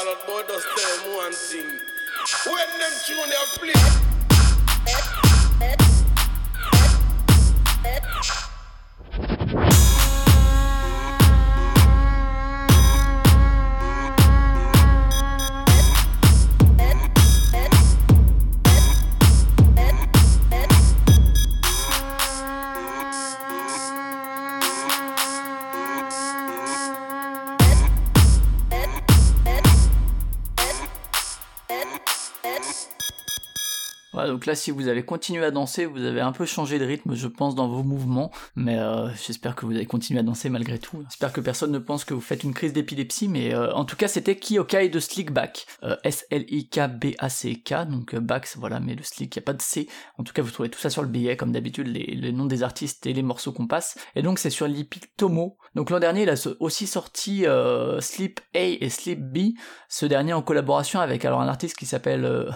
Out, but just tell them one thing. When them tune they play. Voilà, donc là, si vous avez continué à danser, vous avez un peu changé de rythme, je pense, dans vos mouvements, mais euh, j'espère que vous avez continué à danser malgré tout. J'espère que personne ne pense que vous faites une crise d'épilepsie, mais euh, en tout cas, c'était Kiyokai de Slickback, euh, S-L-I-K-B-A-C-K, donc euh, back, voilà, mais le slick, y a pas de C. En tout cas, vous trouvez tout ça sur le billet, comme d'habitude, les, noms des artistes et les morceaux qu'on passe. Et donc, c'est sur l'EP Tomo. Donc l'an dernier, il a aussi sorti euh, Sleep A et Sleep B, ce dernier en collaboration avec alors un artiste qui s'appelle euh,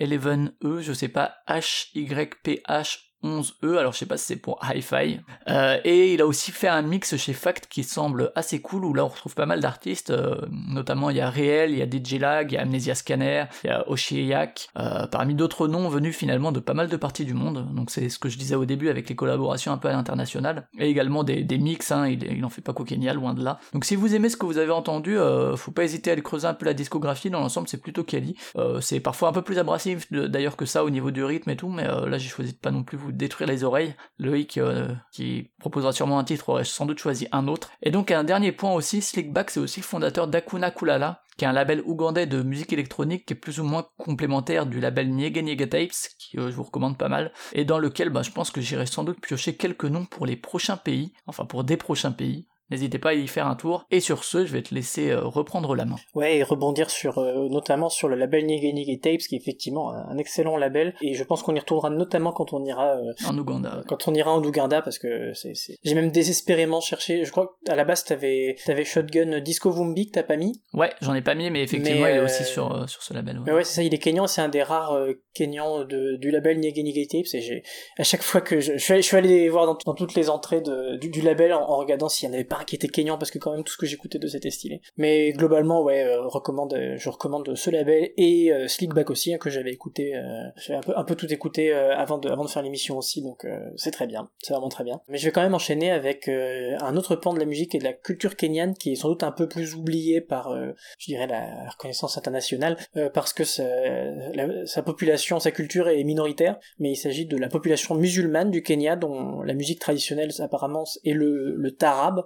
Hive 11E, je sais pas, H-Y-P-H 11E, alors je sais pas si c'est pour Hi-Fi. Euh, et il a aussi fait un mix chez Fact qui semble assez cool, où là on retrouve pas mal d'artistes, euh, notamment il y a Réel, il y a DJ Lag, il y a Amnesia Scanner, il y a Oshiyak, euh, parmi d'autres noms venus finalement de pas mal de parties du monde. Donc c'est ce que je disais au début avec les collaborations un peu à l'international. Et également des, des mix, hein, il, il en fait pas Kenya, loin de là. Donc si vous aimez ce que vous avez entendu, euh, faut pas hésiter à aller creuser un peu la discographie, dans l'ensemble c'est plutôt quali. C'est parfois un peu plus abrasif d'ailleurs que ça au niveau du rythme et tout, mais là j'ai choisi de pas non plus vous détruire les oreilles. Loïc, euh, qui proposera sûrement un titre, aurait sans doute choisi un autre. Et donc un dernier point aussi, Slickback c'est aussi le fondateur d'Akuna Kulala, qui est un label ougandais de musique électronique qui est plus ou moins complémentaire du label Nyega Nyega Tapes, qui euh, je vous recommande pas mal, et dans lequel bah, je pense que j'irai sans doute piocher quelques noms pour les prochains pays, enfin pour des prochains pays. N'hésitez pas à y faire un tour. Et sur ce, je vais te laisser euh, reprendre la main. Ouais, et rebondir sur euh, notamment sur le label Nigga Tapes, qui est effectivement un excellent label, et je pense qu'on y retournera notamment quand on ira euh, En Ouganda. quand on ira en Ouganda, parce que c'est, j'ai même désespérément cherché. Je crois qu'à la base t'avais t'avais Shotgun Disco Vumbi que t'as pas mis. Ouais, j'en ai pas mis, mais effectivement, Mais, il est aussi sur, sur ce label. ouais. Mais ouais, c'est ça, il est kényan, c'est un des rares kenyans de, du label Nigga Tapes, et j'ai, à chaque fois que je, je, suis allé, je suis allé voir dans, dans toutes les entrées de, du, du label en, en regardant s'il y en avait pas qui était kenyan, parce que quand même tout ce que j'écoutais de c'était stylé. Mais globalement, ouais, euh, recommande, euh, je recommande ce label et euh, Slickback aussi, hein, que j'avais écouté, j'avais un peu, tout écouté avant de, avant de faire l'émission aussi, donc c'est très bien, c'est vraiment très bien. Mais je vais quand même enchaîner avec un autre pan de la musique et de la culture kenyane qui est sans doute un peu plus oublié par, je dirais, la reconnaissance internationale, parce que sa population, sa culture est minoritaire, mais il s'agit de la population musulmane du Kenya, dont la musique traditionnelle apparemment est le, le tarab,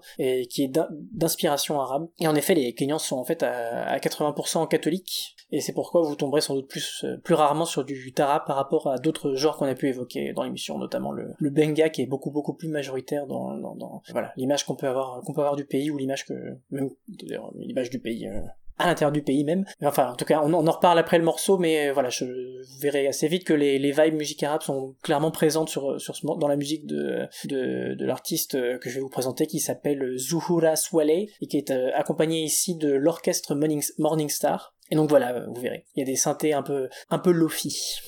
qui est d'in- d'inspiration arabe. Et en effet, les Kenyans sont en fait à, à 80% catholiques, et c'est pourquoi vous tomberez sans doute plus, euh, plus rarement sur du tarab par rapport à d'autres genres qu'on a pu évoquer dans l'émission, notamment le, benga qui est beaucoup beaucoup plus majoritaire dans, voilà l'image qu'on peut avoir du pays ou l'image que même l'image du pays euh, à l'intérieur du pays même. Enfin, en tout cas, on, en reparle après le morceau, mais euh, voilà, je, vous verrez assez vite que les, vibes musique arabe sont clairement présentes sur, dans la musique de, de, l'artiste euh, que je vais vous présenter, qui s'appelle Zuhura Swale, et qui est euh, accompagné ici de l'orchestre Morning, Morning Star. Et donc voilà, vous verrez. Il y a des synthés un peu, un peu lofi.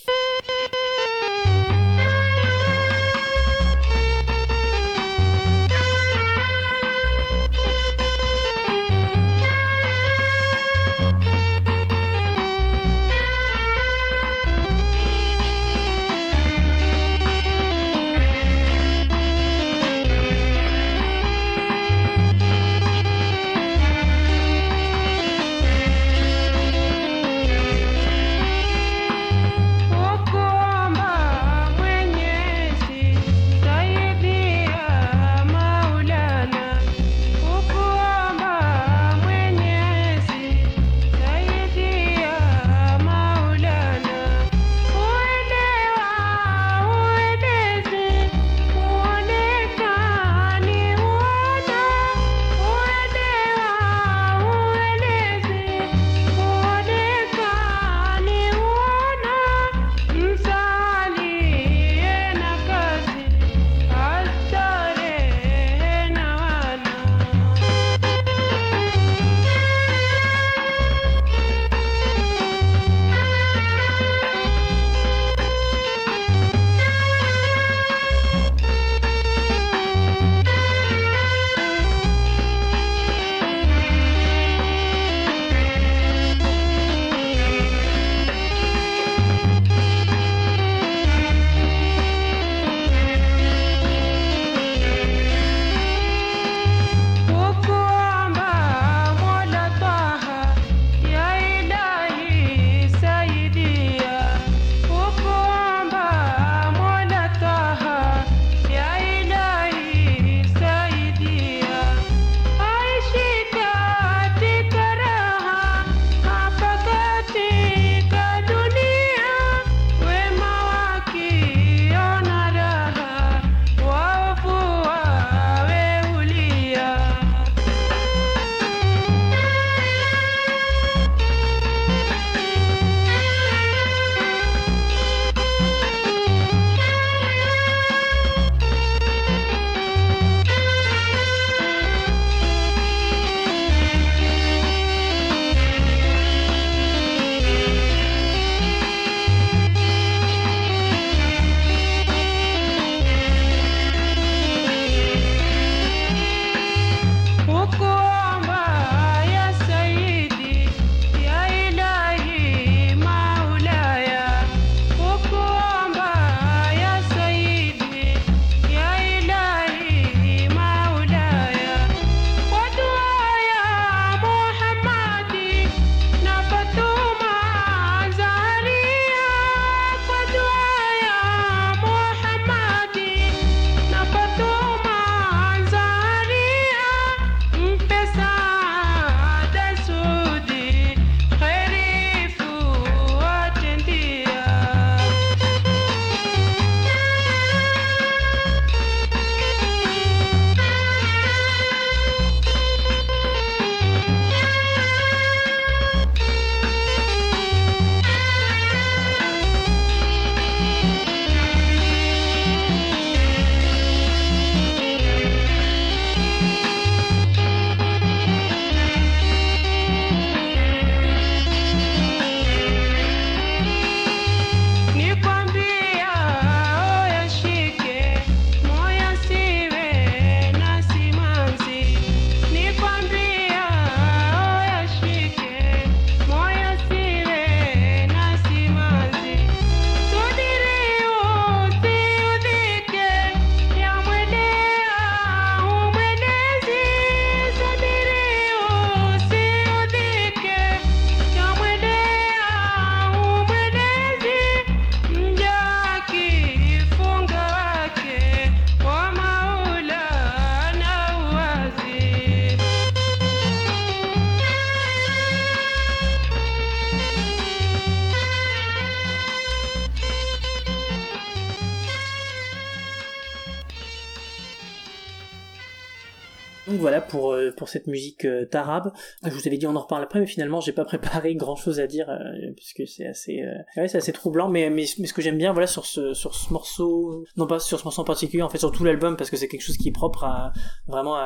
Cette musique euh, tarabe. Je vous avais dit on en reparle après, mais finalement j'ai pas préparé grand chose à dire euh, puisque c'est assez euh, ouais, c'est assez troublant. Mais, mais mais ce que j'aime bien voilà sur ce sur ce morceau, non pas sur ce morceau en particulier, en fait sur tout l'album parce que c'est quelque chose qui est propre à vraiment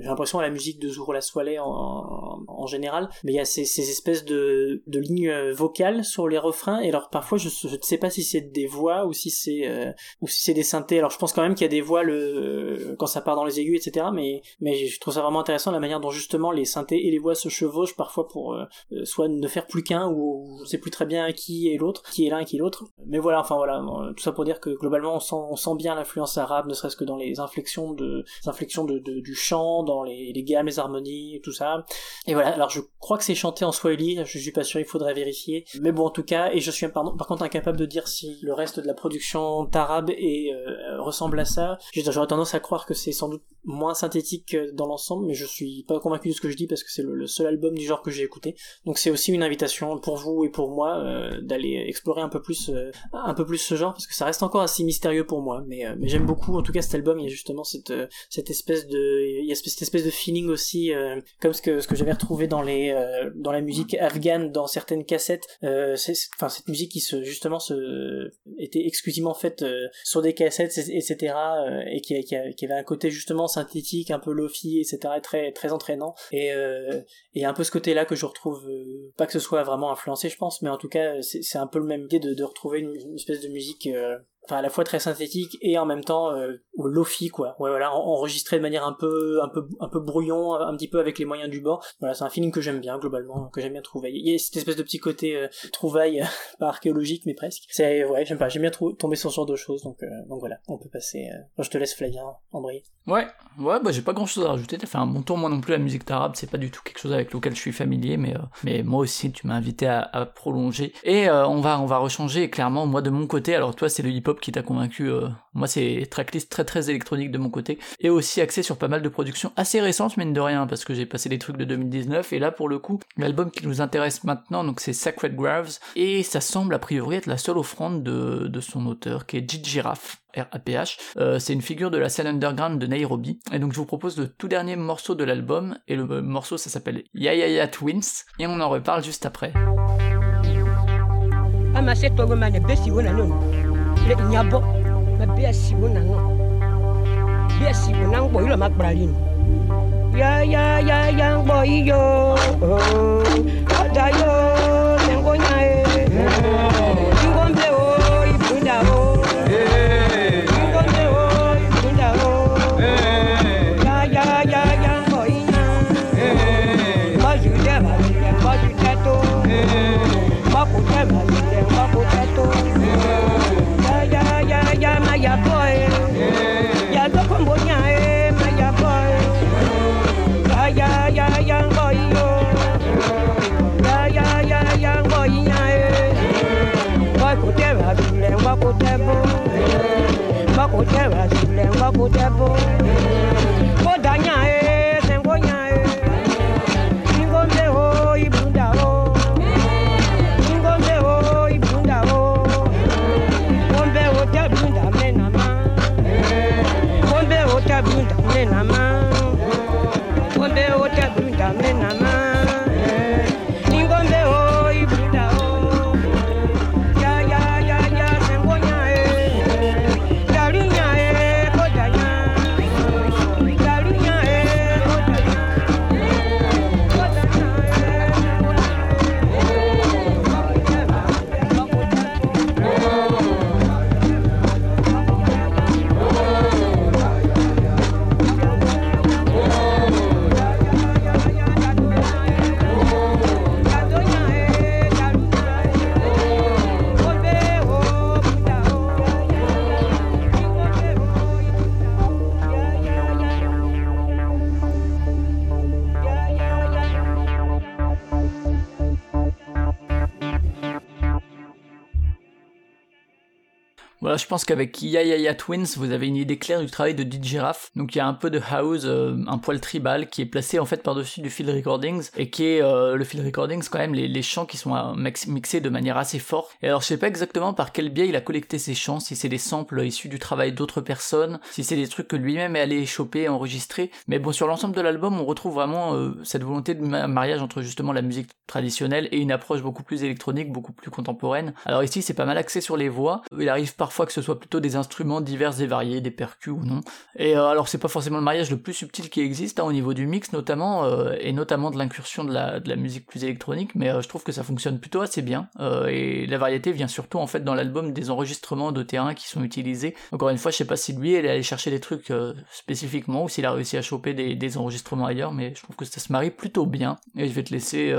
j'ai l'impression à la musique de Zouroula Soilé en, en, en général. Mais il y a ces, ces espèces de de lignes vocales sur les refrains et alors parfois je ne sais pas si c'est des voix ou si c'est ou si c'est des synthés. Alors je pense quand même qu'il y a des voix le quand ça part dans les aigus, etc. Mais mais je trouve ça vraiment intéressant la manière dont justement les synthés et les voix se chevauchent parfois pour euh, euh, soit ne faire plus qu'un ou je sais plus très bien qui est l'autre, qui est l'un qui est l'autre. Mais voilà, enfin voilà, euh, tout ça pour dire que globalement on sent on sent bien l'influence arabe, ne serait-ce que dans les inflexions de inflexions de, du chant, dans les, gammes, les harmonies, tout ça. Et voilà, alors je crois que c'est chanté en swahili, je suis pas sûr, il faudrait vérifier. Mais bon, en tout cas, et je suis par contre incapable de dire si le reste de la production tarabe est, ressemble à ça. J'aurais tendance à croire que c'est sans doute moins synthétique dans l'ensemble, mais je suis pas convaincu de ce que je dis parce que c'est le, seul album du genre que j'ai écouté. Donc c'est aussi une invitation pour vous et pour moi euh, d'aller explorer un peu plus, euh, un peu plus ce genre parce que ça reste encore assez mystérieux pour moi. Mais, euh, mais j'aime beaucoup, en tout cas cet album, il y a justement cette, cette espèce de, il y a cette espèce de feeling aussi, comme ce que ce que j'avais retrouvé dans les, dans la musique afghane, dans certaines cassettes. Enfin cette musique qui se justement se était exclusivement faite sur des cassettes, etc. et qui, avait un côté justement synthétique, un peu lofi, etc. et très entraînant. Et euh, il y a un peu ce côté-là que je retrouve, euh, pas que ce soit vraiment influencé, je pense, mais en tout cas c'est un peu le même idée de, retrouver une, une espèce de musique. Enfin, à la fois très synthétique et en même temps euh, lofi quoi. Ouais voilà, en- enregistré de manière un peu un peu un peu brouillon, un petit peu avec les moyens du bord. Voilà, c'est un feeling que j'aime bien globalement, que j'aime bien trouver. Il y a cette espèce de petit côté euh, trouvaille pas archéologique mais presque. C'est ouais, j'aime pas, j'aime bien tomber sur ce genre de choses donc euh, donc voilà, on peut passer euh, je te laisse Flavien embrayer. Ouais, ouais, bah j'ai pas grand chose à rajouter. T'as fait un bon tour, moi non plus, la musique arabe, c'est pas du tout quelque chose avec lequel je suis familier, mais, euh, mais moi aussi, tu m'as invité à, à prolonger. Et on va on va rechanger, clairement, moi de mon côté, alors toi, c'est le qui t'a convaincu, euh, moi c'est tracklist très très électronique de mon côté, et aussi axé sur pas mal de productions assez récentes, mine de rien, parce que j'ai passé des trucs de 2019, et là, pour le coup, l'album qui nous intéresse maintenant, donc c'est Sacred Graves, et ça semble a priori être la seule offrande de, de son auteur, qui est Jit Giraffe. RAPH, euh, c'est une figure de la scène underground de Nairobi, et donc je vous propose le tout dernier morceau de l'album, et le morceau ça s'appelle Ya Ya Ya Twins, et on en reparle juste après. wo na no le nyabo ma besi wo na no. Besi wo na ngbo ilo ma kprali ni. Ya ya ya ya ngbo iyo oh, ada yo ngokutebo ngokuteba sule ngokutebo Voilà, je pense qu'avec Ya Ya Ya Twins, vous avez une idée claire du travail de DJ Raff. Donc il y a un peu de house, euh, un poil tribal qui est placé en fait par-dessus du field recordings et qui est euh, le field recordings quand même les, les chants qui sont euh, mix- mixés de manière assez forte. Et alors je sais pas exactement par quel biais il a collecté ces chants, si c'est des samples issus du travail d'autres personnes, si c'est des trucs que lui-même est allé choper enregistrer. Mais bon, sur l'ensemble de l'album, on retrouve vraiment euh, cette volonté de ma- mariage entre justement la musique traditionnelle et une approche beaucoup plus électronique, beaucoup plus contemporaine. Alors ici, c'est pas mal axé sur les voix. Il arrive que ce soit plutôt des instruments divers et variés, des percus ou non. Et euh, alors, c'est pas forcément le mariage le plus subtil qui existe hein, au niveau du mix, notamment, euh, et notamment de l'incursion de la, de la musique plus électronique, mais euh, je trouve que ça fonctionne plutôt assez bien. Et la variété vient surtout en fait dans l'album des enregistrements de terrain qui sont utilisés. Encore une fois, je sais pas si lui, est allé chercher des trucs spécifiquement ou s'il a réussi à choper des, des enregistrements ailleurs, mais je trouve que ça se marie plutôt bien. Et je vais te laisser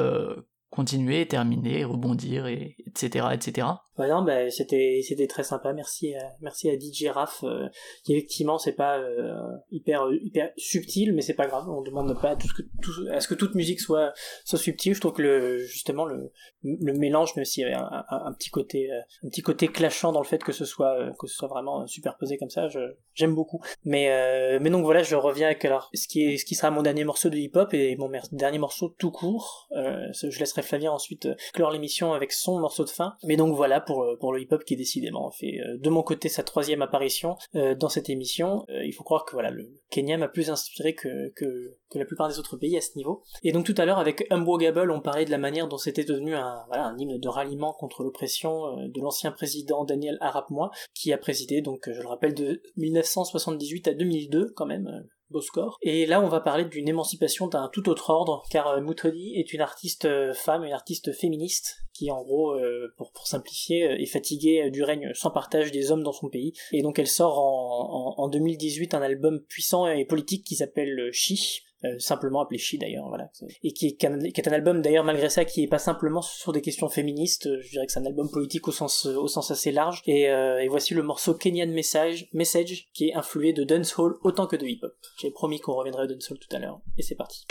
continuer, terminer, rebondir, et etc. etc. Ouais, non, bah, c'était c'était très sympa. Merci à, merci à DJ Raff. euh, qui effectivement c'est pas euh, hyper hyper subtil, mais c'est pas grave. On demande pas à, tout ce que, tout- à ce que toute musique soit soit subtile. Je trouve que le justement le le mélange, même s'il y avait un, petit côté euh, un petit côté clashant dans le fait que ce soit euh, que ce soit vraiment superposé comme ça, je j'aime beaucoup. Mais euh, mais donc voilà, je reviens avec alors ce qui est ce qui sera mon dernier morceau de hip hop et mon dernier morceau tout court. Euh, je laisserai Flavien ensuite euh, clore l'émission avec son morceau de fin. Mais donc voilà pour euh, pour le hip hop qui décidément fait euh, de mon côté sa troisième apparition euh, dans cette émission. Il faut croire que voilà le Kenya m'a plus inspiré que que que la plupart des autres pays à ce niveau. Et donc tout à l'heure avec Unbrogable, on parlait de la manière dont c'était devenu un voilà un hymne de ralliement contre l'oppression de l'ancien président Daniel Arap Moi qui a présidé donc je le rappelle de 1978 à 2002 quand même score. Et là, on va parler d'une émancipation d'un tout autre ordre, car euh, Mutoli est une artiste euh, femme, une artiste féministe, qui en gros, euh, pour, simplifier, est fatiguée du règne sans partage des hommes dans son pays. Et donc elle sort en, en, en 2018 un album puissant et politique qui s'appelle Chi, euh, simplement appelé Chi d'ailleurs, voilà. Et qui est, qui est un album d'ailleurs malgré ça qui est pas simplement sur des questions féministes, je dirais que c'est un album politique au sens, au sens assez large. Et, euh, voici le morceau Kenyan Message, Message qui est influé de dancehall autant que de hip-hop. J'ai promis qu'on reviendrait au dancehall tout à l'heure, et c'est parti.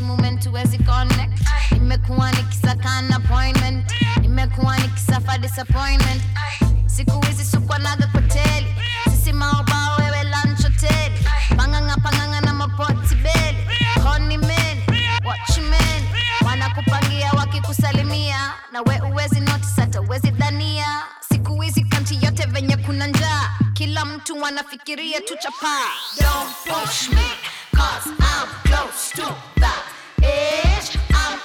Moment connect. Nimekuwa nikisakana appointment. Nimekuwa nikisafa disappointment. Siku hizi sukwanaga koteli. Sisi wewe lunch hotel. panganga panganga na mapoti beli meli watchmeni wanakupangia wakikusalimia. Na we uwezi notice hata uwezi dhania. Siku hizi kanti yote venye kuna njaa. Kila mtu wanafikiria tu chapaa don't push me cause I'm close to the edge. I'm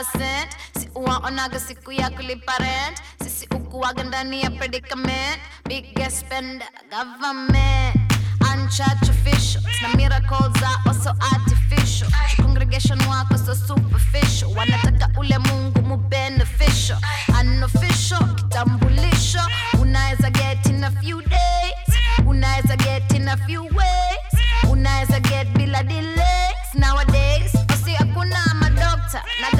percent si siku ya kulipa rent sisi ukuwaga ndani ya predicament. Biggest spender government. Unchurch officials na miracles so artificial. Congregation wako so superficial. Wanataka ule mungu mu beneficial. Unofficial kitambulisho. Unaweza get in a few days. Unaweza get in a few ways. Unaweza get bila delays. Nowadays osi hakuna madokta na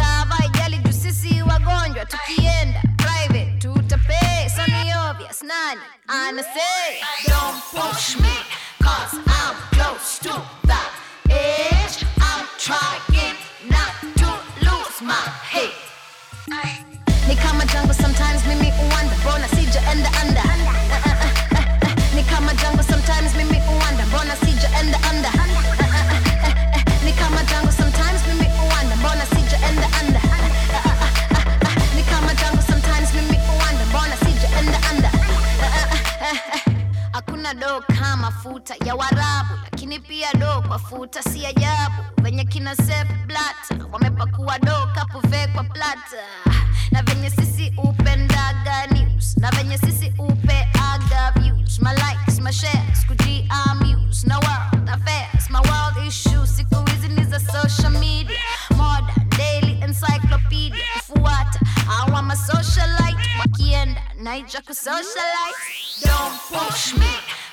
wagonjwa tukienda private ni obvious nani anasay don't push me cause I'm close to the edge. I'm trying not to lose my head mafuta ya Warabu, lakini pia do kwa si ajabu. Venye kina Sepp wamepakua do kapuve kwa na venye sisi upendaga news, na venye sisi upeaga views, my likes, my shares, kuji amuse. Na world affairs, my world issues, siku hizi ni za social media, modern daily encyclopedia, kufuata hawa masocialite wakienda naija kusocialite, don't push me.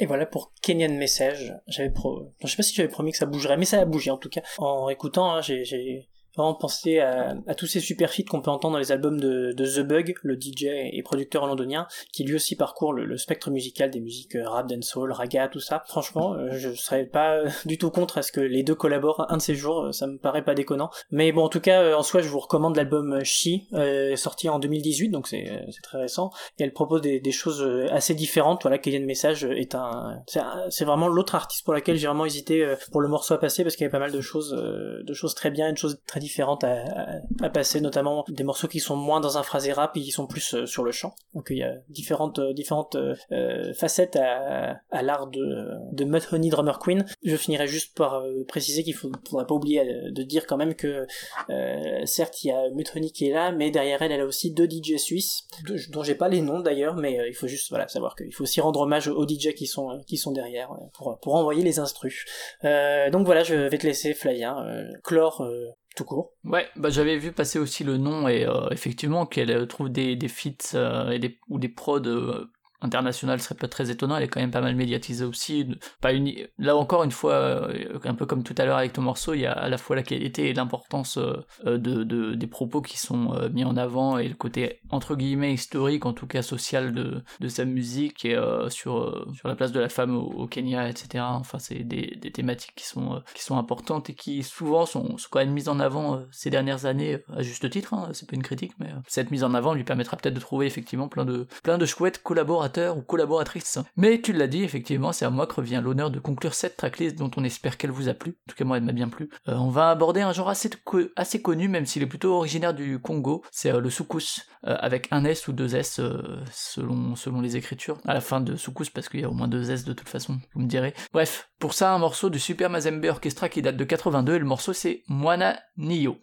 Et voilà pour Kenyan Message. J'avais pro... je sais pas si j'avais promis que ça bougerait, mais ça a bougé en tout cas. En écoutant, hein, j'ai vraiment pensé à, à tous ces super feats qu'on peut entendre dans les albums de, de The Bug, le DJ et producteur londonien, qui lui aussi parcourt le, le spectre musical des musiques euh, rap, dancehall, raga, tout ça. Franchement, euh, je serais pas euh, du tout contre à ce que les deux collaborent un de ces jours, ça me paraît pas déconnant. Mais bon, en tout cas, en soi, je vous recommande l'album She, euh, sorti en 2018, donc c'est, très récent, et elle propose des, des choses assez différentes. Voilà, Kenyan Message est un, c'est, vraiment l'autre artiste pour laquelle j'ai vraiment hésité pour le morceau à passer parce qu'il y avait pas mal de choses, de choses très bien, et de choses très différentes à, passer, notamment des morceaux qui sont moins dans un phrasé rap et qui sont plus euh, sur le chant. Donc il y a différentes, euh, différentes euh, facettes à, l'art de, de Mudhoney Drummer Queen. Je finirai juste par préciser qu'il faut, faudrait pas oublier de dire quand même que certes il y a Mudhoney qui est là, mais derrière elle elle a aussi deux DJ suisses dont j'ai pas les noms d'ailleurs, mais il faut juste savoir qu'il faut aussi rendre hommage aux DJ qui sont qui sont derrière pour pour envoyer les instrus. Donc voilà, je vais te laisser Flavien clore court. Ouais, bah j'avais vu passer aussi le nom et euh, effectivement qu'elle euh, trouve des, des feats euh, et des, ou des prods internationales serait pas très étonnant, elle est quand même pas mal médiatisée aussi. Pas uni... Là encore une fois, euh, un peu comme tout à l'heure avec ton morceau, il y a à la fois la qualité et l'importance euh, euh, de, de- des propos qui sont mis en avant et le côté entre guillemets historique, en tout cas social de, de sa musique et sur, sur la place de la femme au, Kenya, etc. Enfin, c'est des, des thématiques qui sont, qui sont importantes et qui souvent sont, sont quand même mises en avant ces dernières années, à juste titre, hein, c'est pas une critique, mais cette mise en avant lui permettra peut-être de trouver effectivement plein de, plein de chouettes collaborateurs ou collaboratrices. Mais tu l'as dit, effectivement, c'est à moi que revient l'honneur de conclure cette tracklist dont on espère qu'elle vous a plu. En tout cas, moi, elle m'a bien plu. Euh, on va aborder un genre assez, co- assez connu, même s'il est plutôt originaire du Congo, c'est euh, le soukous, euh, avec un S ou deux S selon, selon les écritures, à la fin de soukous, parce qu'il y a au moins deux S de toute façon, vous me direz. Bref, pour ça, un morceau du Super Mazembe Orchestra qui date de 82, et le morceau c'est Moana Nio.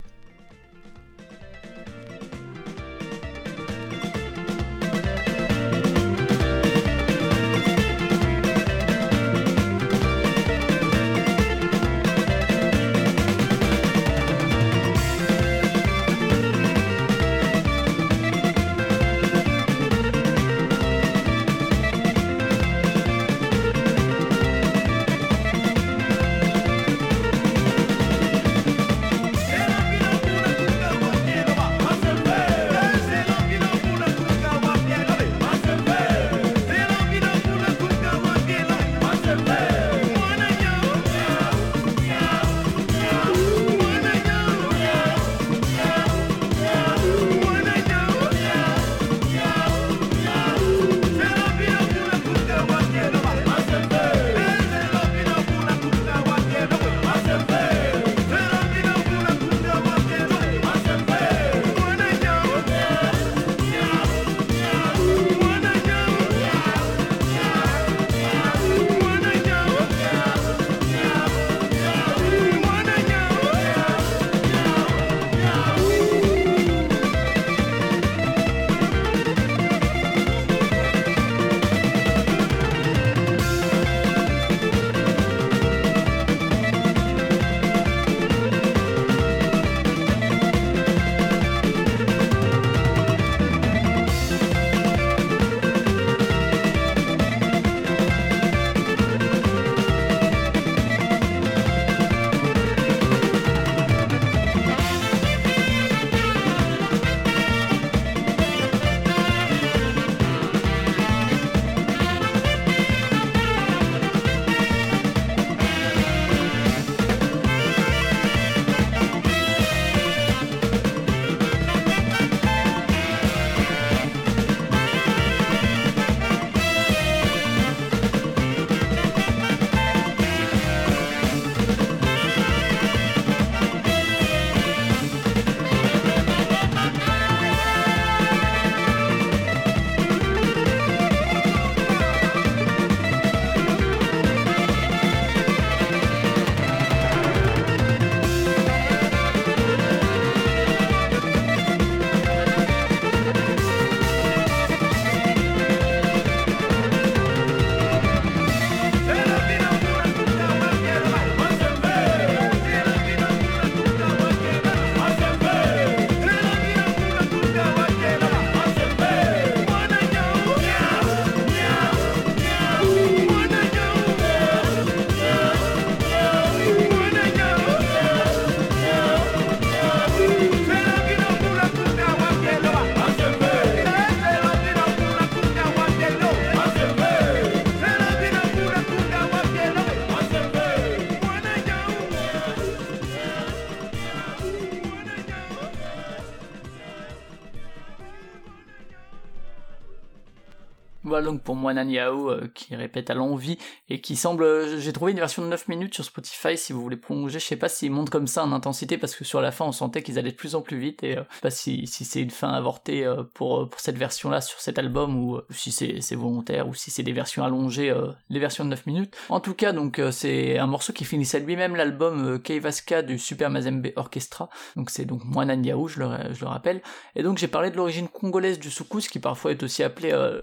Voilà donc pour moi Nanyao euh, qui répète à l'envie et qui semble. euh, J'ai trouvé une version de 9 minutes sur Spotify si vous voulez prolonger. Je sais pas s'ils montent comme ça en intensité parce que sur la fin on sentait qu'ils allaient de plus en plus vite et euh, je sais pas si, c'est une fin avortée euh, pour, cette version là sur cet album ou si c'est volontaire ou si c'est des versions allongées, les versions de 9 minutes. En tout cas donc c'est un morceau qui finissait lui-même l'album Keivaska du Super Mazembe Orchestra. Donc c'est donc moi Nanyao, je le, je le rappelle. Et donc j'ai parlé de l'origine congolaise du soukous qui parfois est aussi appelé euh,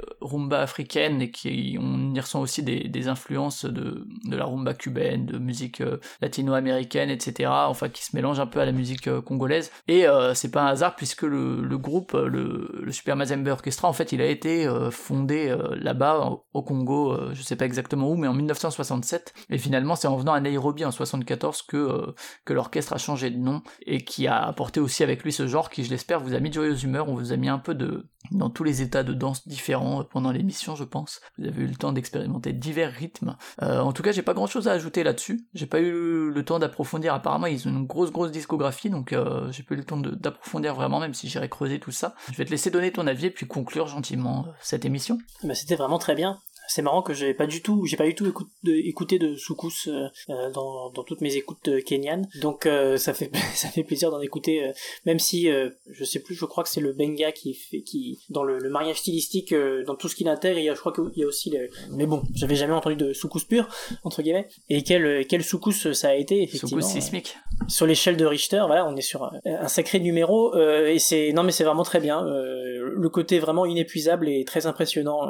africaine et qui on y ressent aussi des, influences de, de la rumba cubaine, de musique euh, latino-américaine, etc. Enfin qui se mélange un peu à la musique euh, congolaise. Et euh, c'est pas un hasard puisque le, groupe, le, le Super Mazembe Orchestra, en fait il a été fondé là-bas au- Congo, je sais pas exactement où, mais en 1967. Et finalement c'est en venant à Nairobi en 74 que, que l'orchestre a changé de nom et qui a apporté aussi avec lui ce genre qui je l'espère vous a mis de joyeuse humeur, on vous a mis un peu de dans tous les états de danse différents pendant l'émission je pense. Vous avez eu le temps d'expérimenter divers rythmes. Euh, en tout cas j'ai pas grand chose à ajouter là-dessus. J'ai pas eu le temps d'approfondir apparemment ils ont une grosse grosse discographie donc euh, j'ai pas eu le temps d'approfondir vraiment même si j'irai creuser tout ça. Je vais te laisser donner ton avis et puis conclure gentiment euh, cette émission. Bah, c'était vraiment très bien. C'est marrant que j'ai pas du tout, j'ai pas du tout de- écouté de soukous euh, euh, dans, dans toutes mes écoutes euh, kenyanes. Donc euh, ça fait ça fait plaisir d'en écouter, euh, même si je sais plus, je crois que c'est le benga qui fait qui dans le, le mariage stylistique, dans tout ce qu'il intègre, il y a, je crois qu'il y a aussi le. Mais bon, j'avais jamais entendu de soukous pur entre guillemets. Et quel quel soukous ça a été effectivement. Soukous sismique. sur l'échelle de Richter, voilà, on est sur un, sacré numéro et c'est non mais c'est vraiment très bien. le côté vraiment inépuisable et très impressionnant.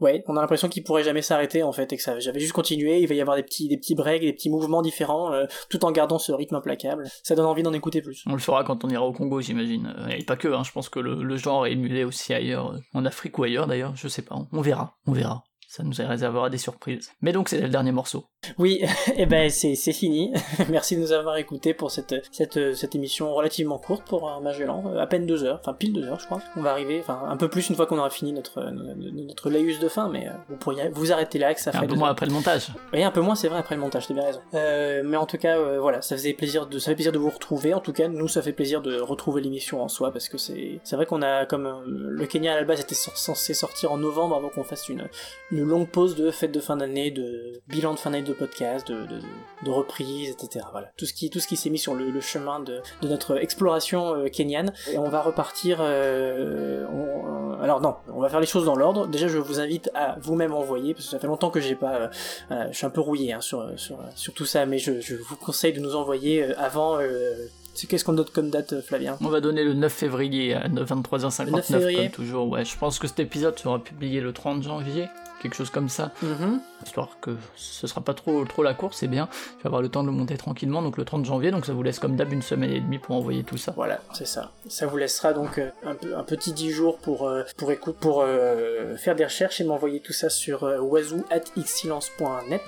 ouais, on a l'impression qu'il pourrait jamais s'arrêter en fait et que ça j'avais juste continué. Il va y avoir des petits des petits breaks, des petits mouvements différents, euh, tout en gardant ce rythme implacable. Ça donne envie d'en écouter plus. On le fera quand on ira au Congo, j'imagine. Euh, Et pas que, hein, je pense que le, le genre est émulé aussi ailleurs, euh, en Afrique ou ailleurs d'ailleurs, je sais pas. On verra, on verra. Ça nous réservera des surprises. Mais donc c'est le dernier morceau. Oui, et ben c'est fini. Merci de nous avoir écoutés pour cette cette cette émission relativement courte pour un Magellan, euh, à peine deux heures, enfin pile deux heures je crois. On va arriver, enfin un peu plus une fois qu'on aura fini notre notre laïus de fin, mais euh, vous pourriez vous arrêter là que ça Un fait peu deux moins heures. après le montage. Oui, un peu moins, c'est vrai, après le montage, t'as bien raison. Euh, mais en tout cas, euh, voilà, ça faisait plaisir de, ça fait plaisir de vous retrouver. En tout cas, nous, ça fait plaisir de retrouver l'émission en soi, parce que c'est, c'est vrai qu'on a, comme euh, le Kenya à la base était censé sortir en novembre avant qu'on fasse une, une longue pause de fête de fin d'année, de bilan de fin d'année de podcast, de, de, de reprise, etc. Voilà, tout ce qui, tout ce qui s'est mis sur le, le chemin de, de notre exploration euh, kenyane. Et on va repartir. euh, on- alors non, on va faire les choses dans l'ordre. Déjà, je vous invite à vous-même envoyer, parce que ça fait longtemps que j'ai pas. euh, voilà, je suis un peu rouillé hein, sur, sur, sur tout ça, mais je, je vous conseille de nous envoyer euh, avant. euh, c'est qu'est-ce qu'on note comme date, euh, Flavien? On va donner le 9 février à 23h59 Le 9 février comme toujours. Ouais, je pense que cet épisode sera publié le 30 janvier, quelque chose comme ça. Mhm. Histoire que ce sera pas trop trop la course, c'est bien. Je vais avoir le temps de le monter tranquillement, donc le 30 janvier, donc ça vous laisse comme d'hab une semaine et demie pour envoyer tout ça. Voilà, c'est ça. Ça vous laissera donc euh, un, petit 10 jours pour, euh, pour, écoute, pour euh, faire des recherches et m'envoyer tout ça sur euh, wazoo.xsilence.net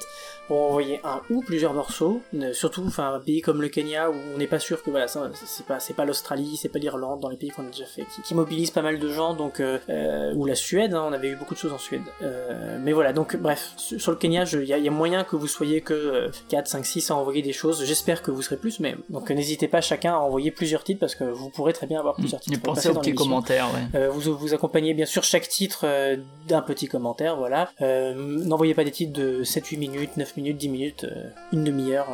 pour envoyer un ou plusieurs morceaux, surtout enfin un pays comme le Kenya où on n'est pas sûr que voilà c'est pas c'est pas l'Australie, c'est pas l'Irlande dans les pays qu'on a déjà fait qui, qui mobilisent pas mal de gens donc ou la Suède, hein, on avait eu beaucoup de choses en Suède. Mais voilà donc bref sur, le Kenya il y, a- il y a moyen que vous soyez que euh, 4, 5, 6 à envoyer des choses. J'espère que vous serez plus mais donc n'hésitez pas chacun à envoyer plusieurs titres parce que vous pourrez très bien avoir plusieurs titres. Et pensez aux petits commentaires, ouais. Euh, vous vous accompagnez bien sûr chaque titre euh, d'un petit commentaire, voilà. Euh, N'envoyez pas des titres de 7-8 minutes, 9 minutes, 10 minutes, une demi-heure.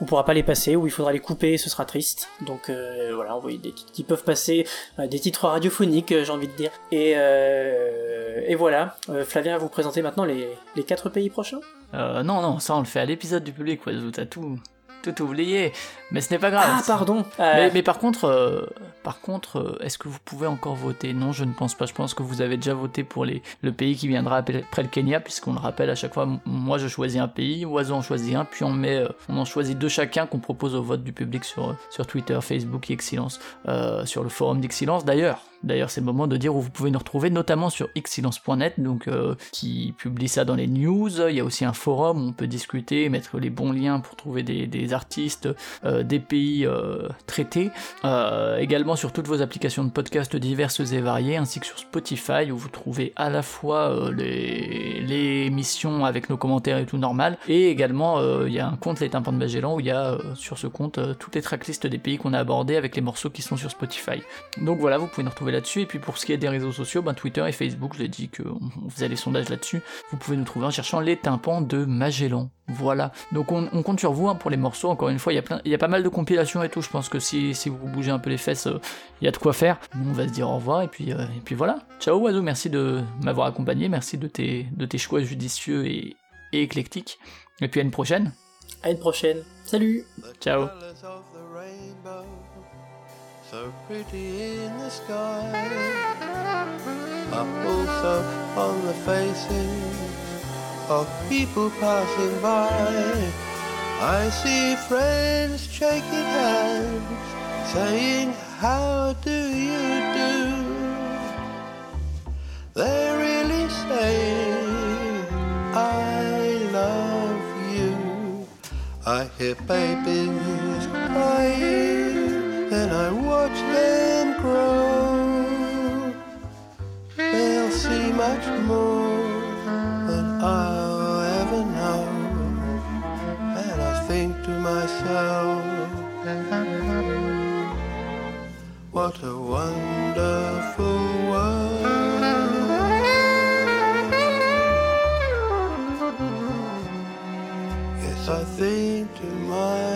on pourra pas les passer ou il faudra les couper, ce sera triste. Donc voilà, envoyez des titres qui peuvent passer, des titres radiophoniques, j'ai envie de dire. Et, et voilà, Flavien va vous présenter maintenant les, les 4 pays prochains. Euh, non, non, ça on le fait à l'épisode du public, Oiseau, t'as tout, tout oublié. Mais ce n'est pas grave. Ah, pardon. Euh, Mais, mais par contre, euh, par contre, euh, est-ce que vous pouvez encore voter? Non, je ne pense pas. Je pense que vous avez déjà voté pour les, le pays qui viendra après le Kenya, puisqu'on le rappelle à chaque fois. Moi, je choisis un pays, Oiseau en choisit un, puis on met, euh, on en choisit deux chacun qu'on propose au vote du public sur, euh, sur Twitter, Facebook et Excellence, euh, sur le forum d'Excellence. D'ailleurs, D'ailleurs, c'est le moment de dire où vous pouvez nous retrouver, notamment sur xsilence.net, donc euh, qui publie ça dans les news. Il y a aussi un forum où on peut discuter, mettre les bons liens pour trouver des, artistes, euh, des pays euh, traités. Également sur toutes vos applications de podcast diverses et variées, ainsi que sur Spotify, où vous trouvez à la fois les, les émissions avec nos commentaires et tout normal, et également il y a un compte Les Tympans de Magellan, où il y a sur ce compte toutes les tracklists des pays qu'on a abordés avec les morceaux qui sont sur Spotify. Donc voilà, vous pouvez nous retrouver là-dessus, et puis pour ce qui est des réseaux sociaux, ben, Twitter et Facebook, je l'ai dit qu'on on faisait les sondages là-dessus, vous pouvez nous trouver en cherchant Les Tympans de Magellan. Voilà. Donc on, on compte sur vous hein, pour les morceaux. Encore une fois, il y a plein, il y a pas mal de compilations et tout. Je pense que si, si vous bougez un peu les fesses, euh, il y a de quoi faire. Nous, on va se dire au revoir et puis euh, et puis voilà. Ciao Oiseau, merci de m'avoir accompagné, merci de tes de tes choix judicieux et, et éclectiques. Et puis à une prochaine. À une prochaine. Salut. Ciao. So pretty in the sky are also on the faces of people passing by. I see friends shaking hands, saying, How do you do? They're really saying, I love you. I hear babies crying, I watch them grow. They'll see much more than I'll ever know. And I think to myself, what a wonderful world. Yes, I think to myself,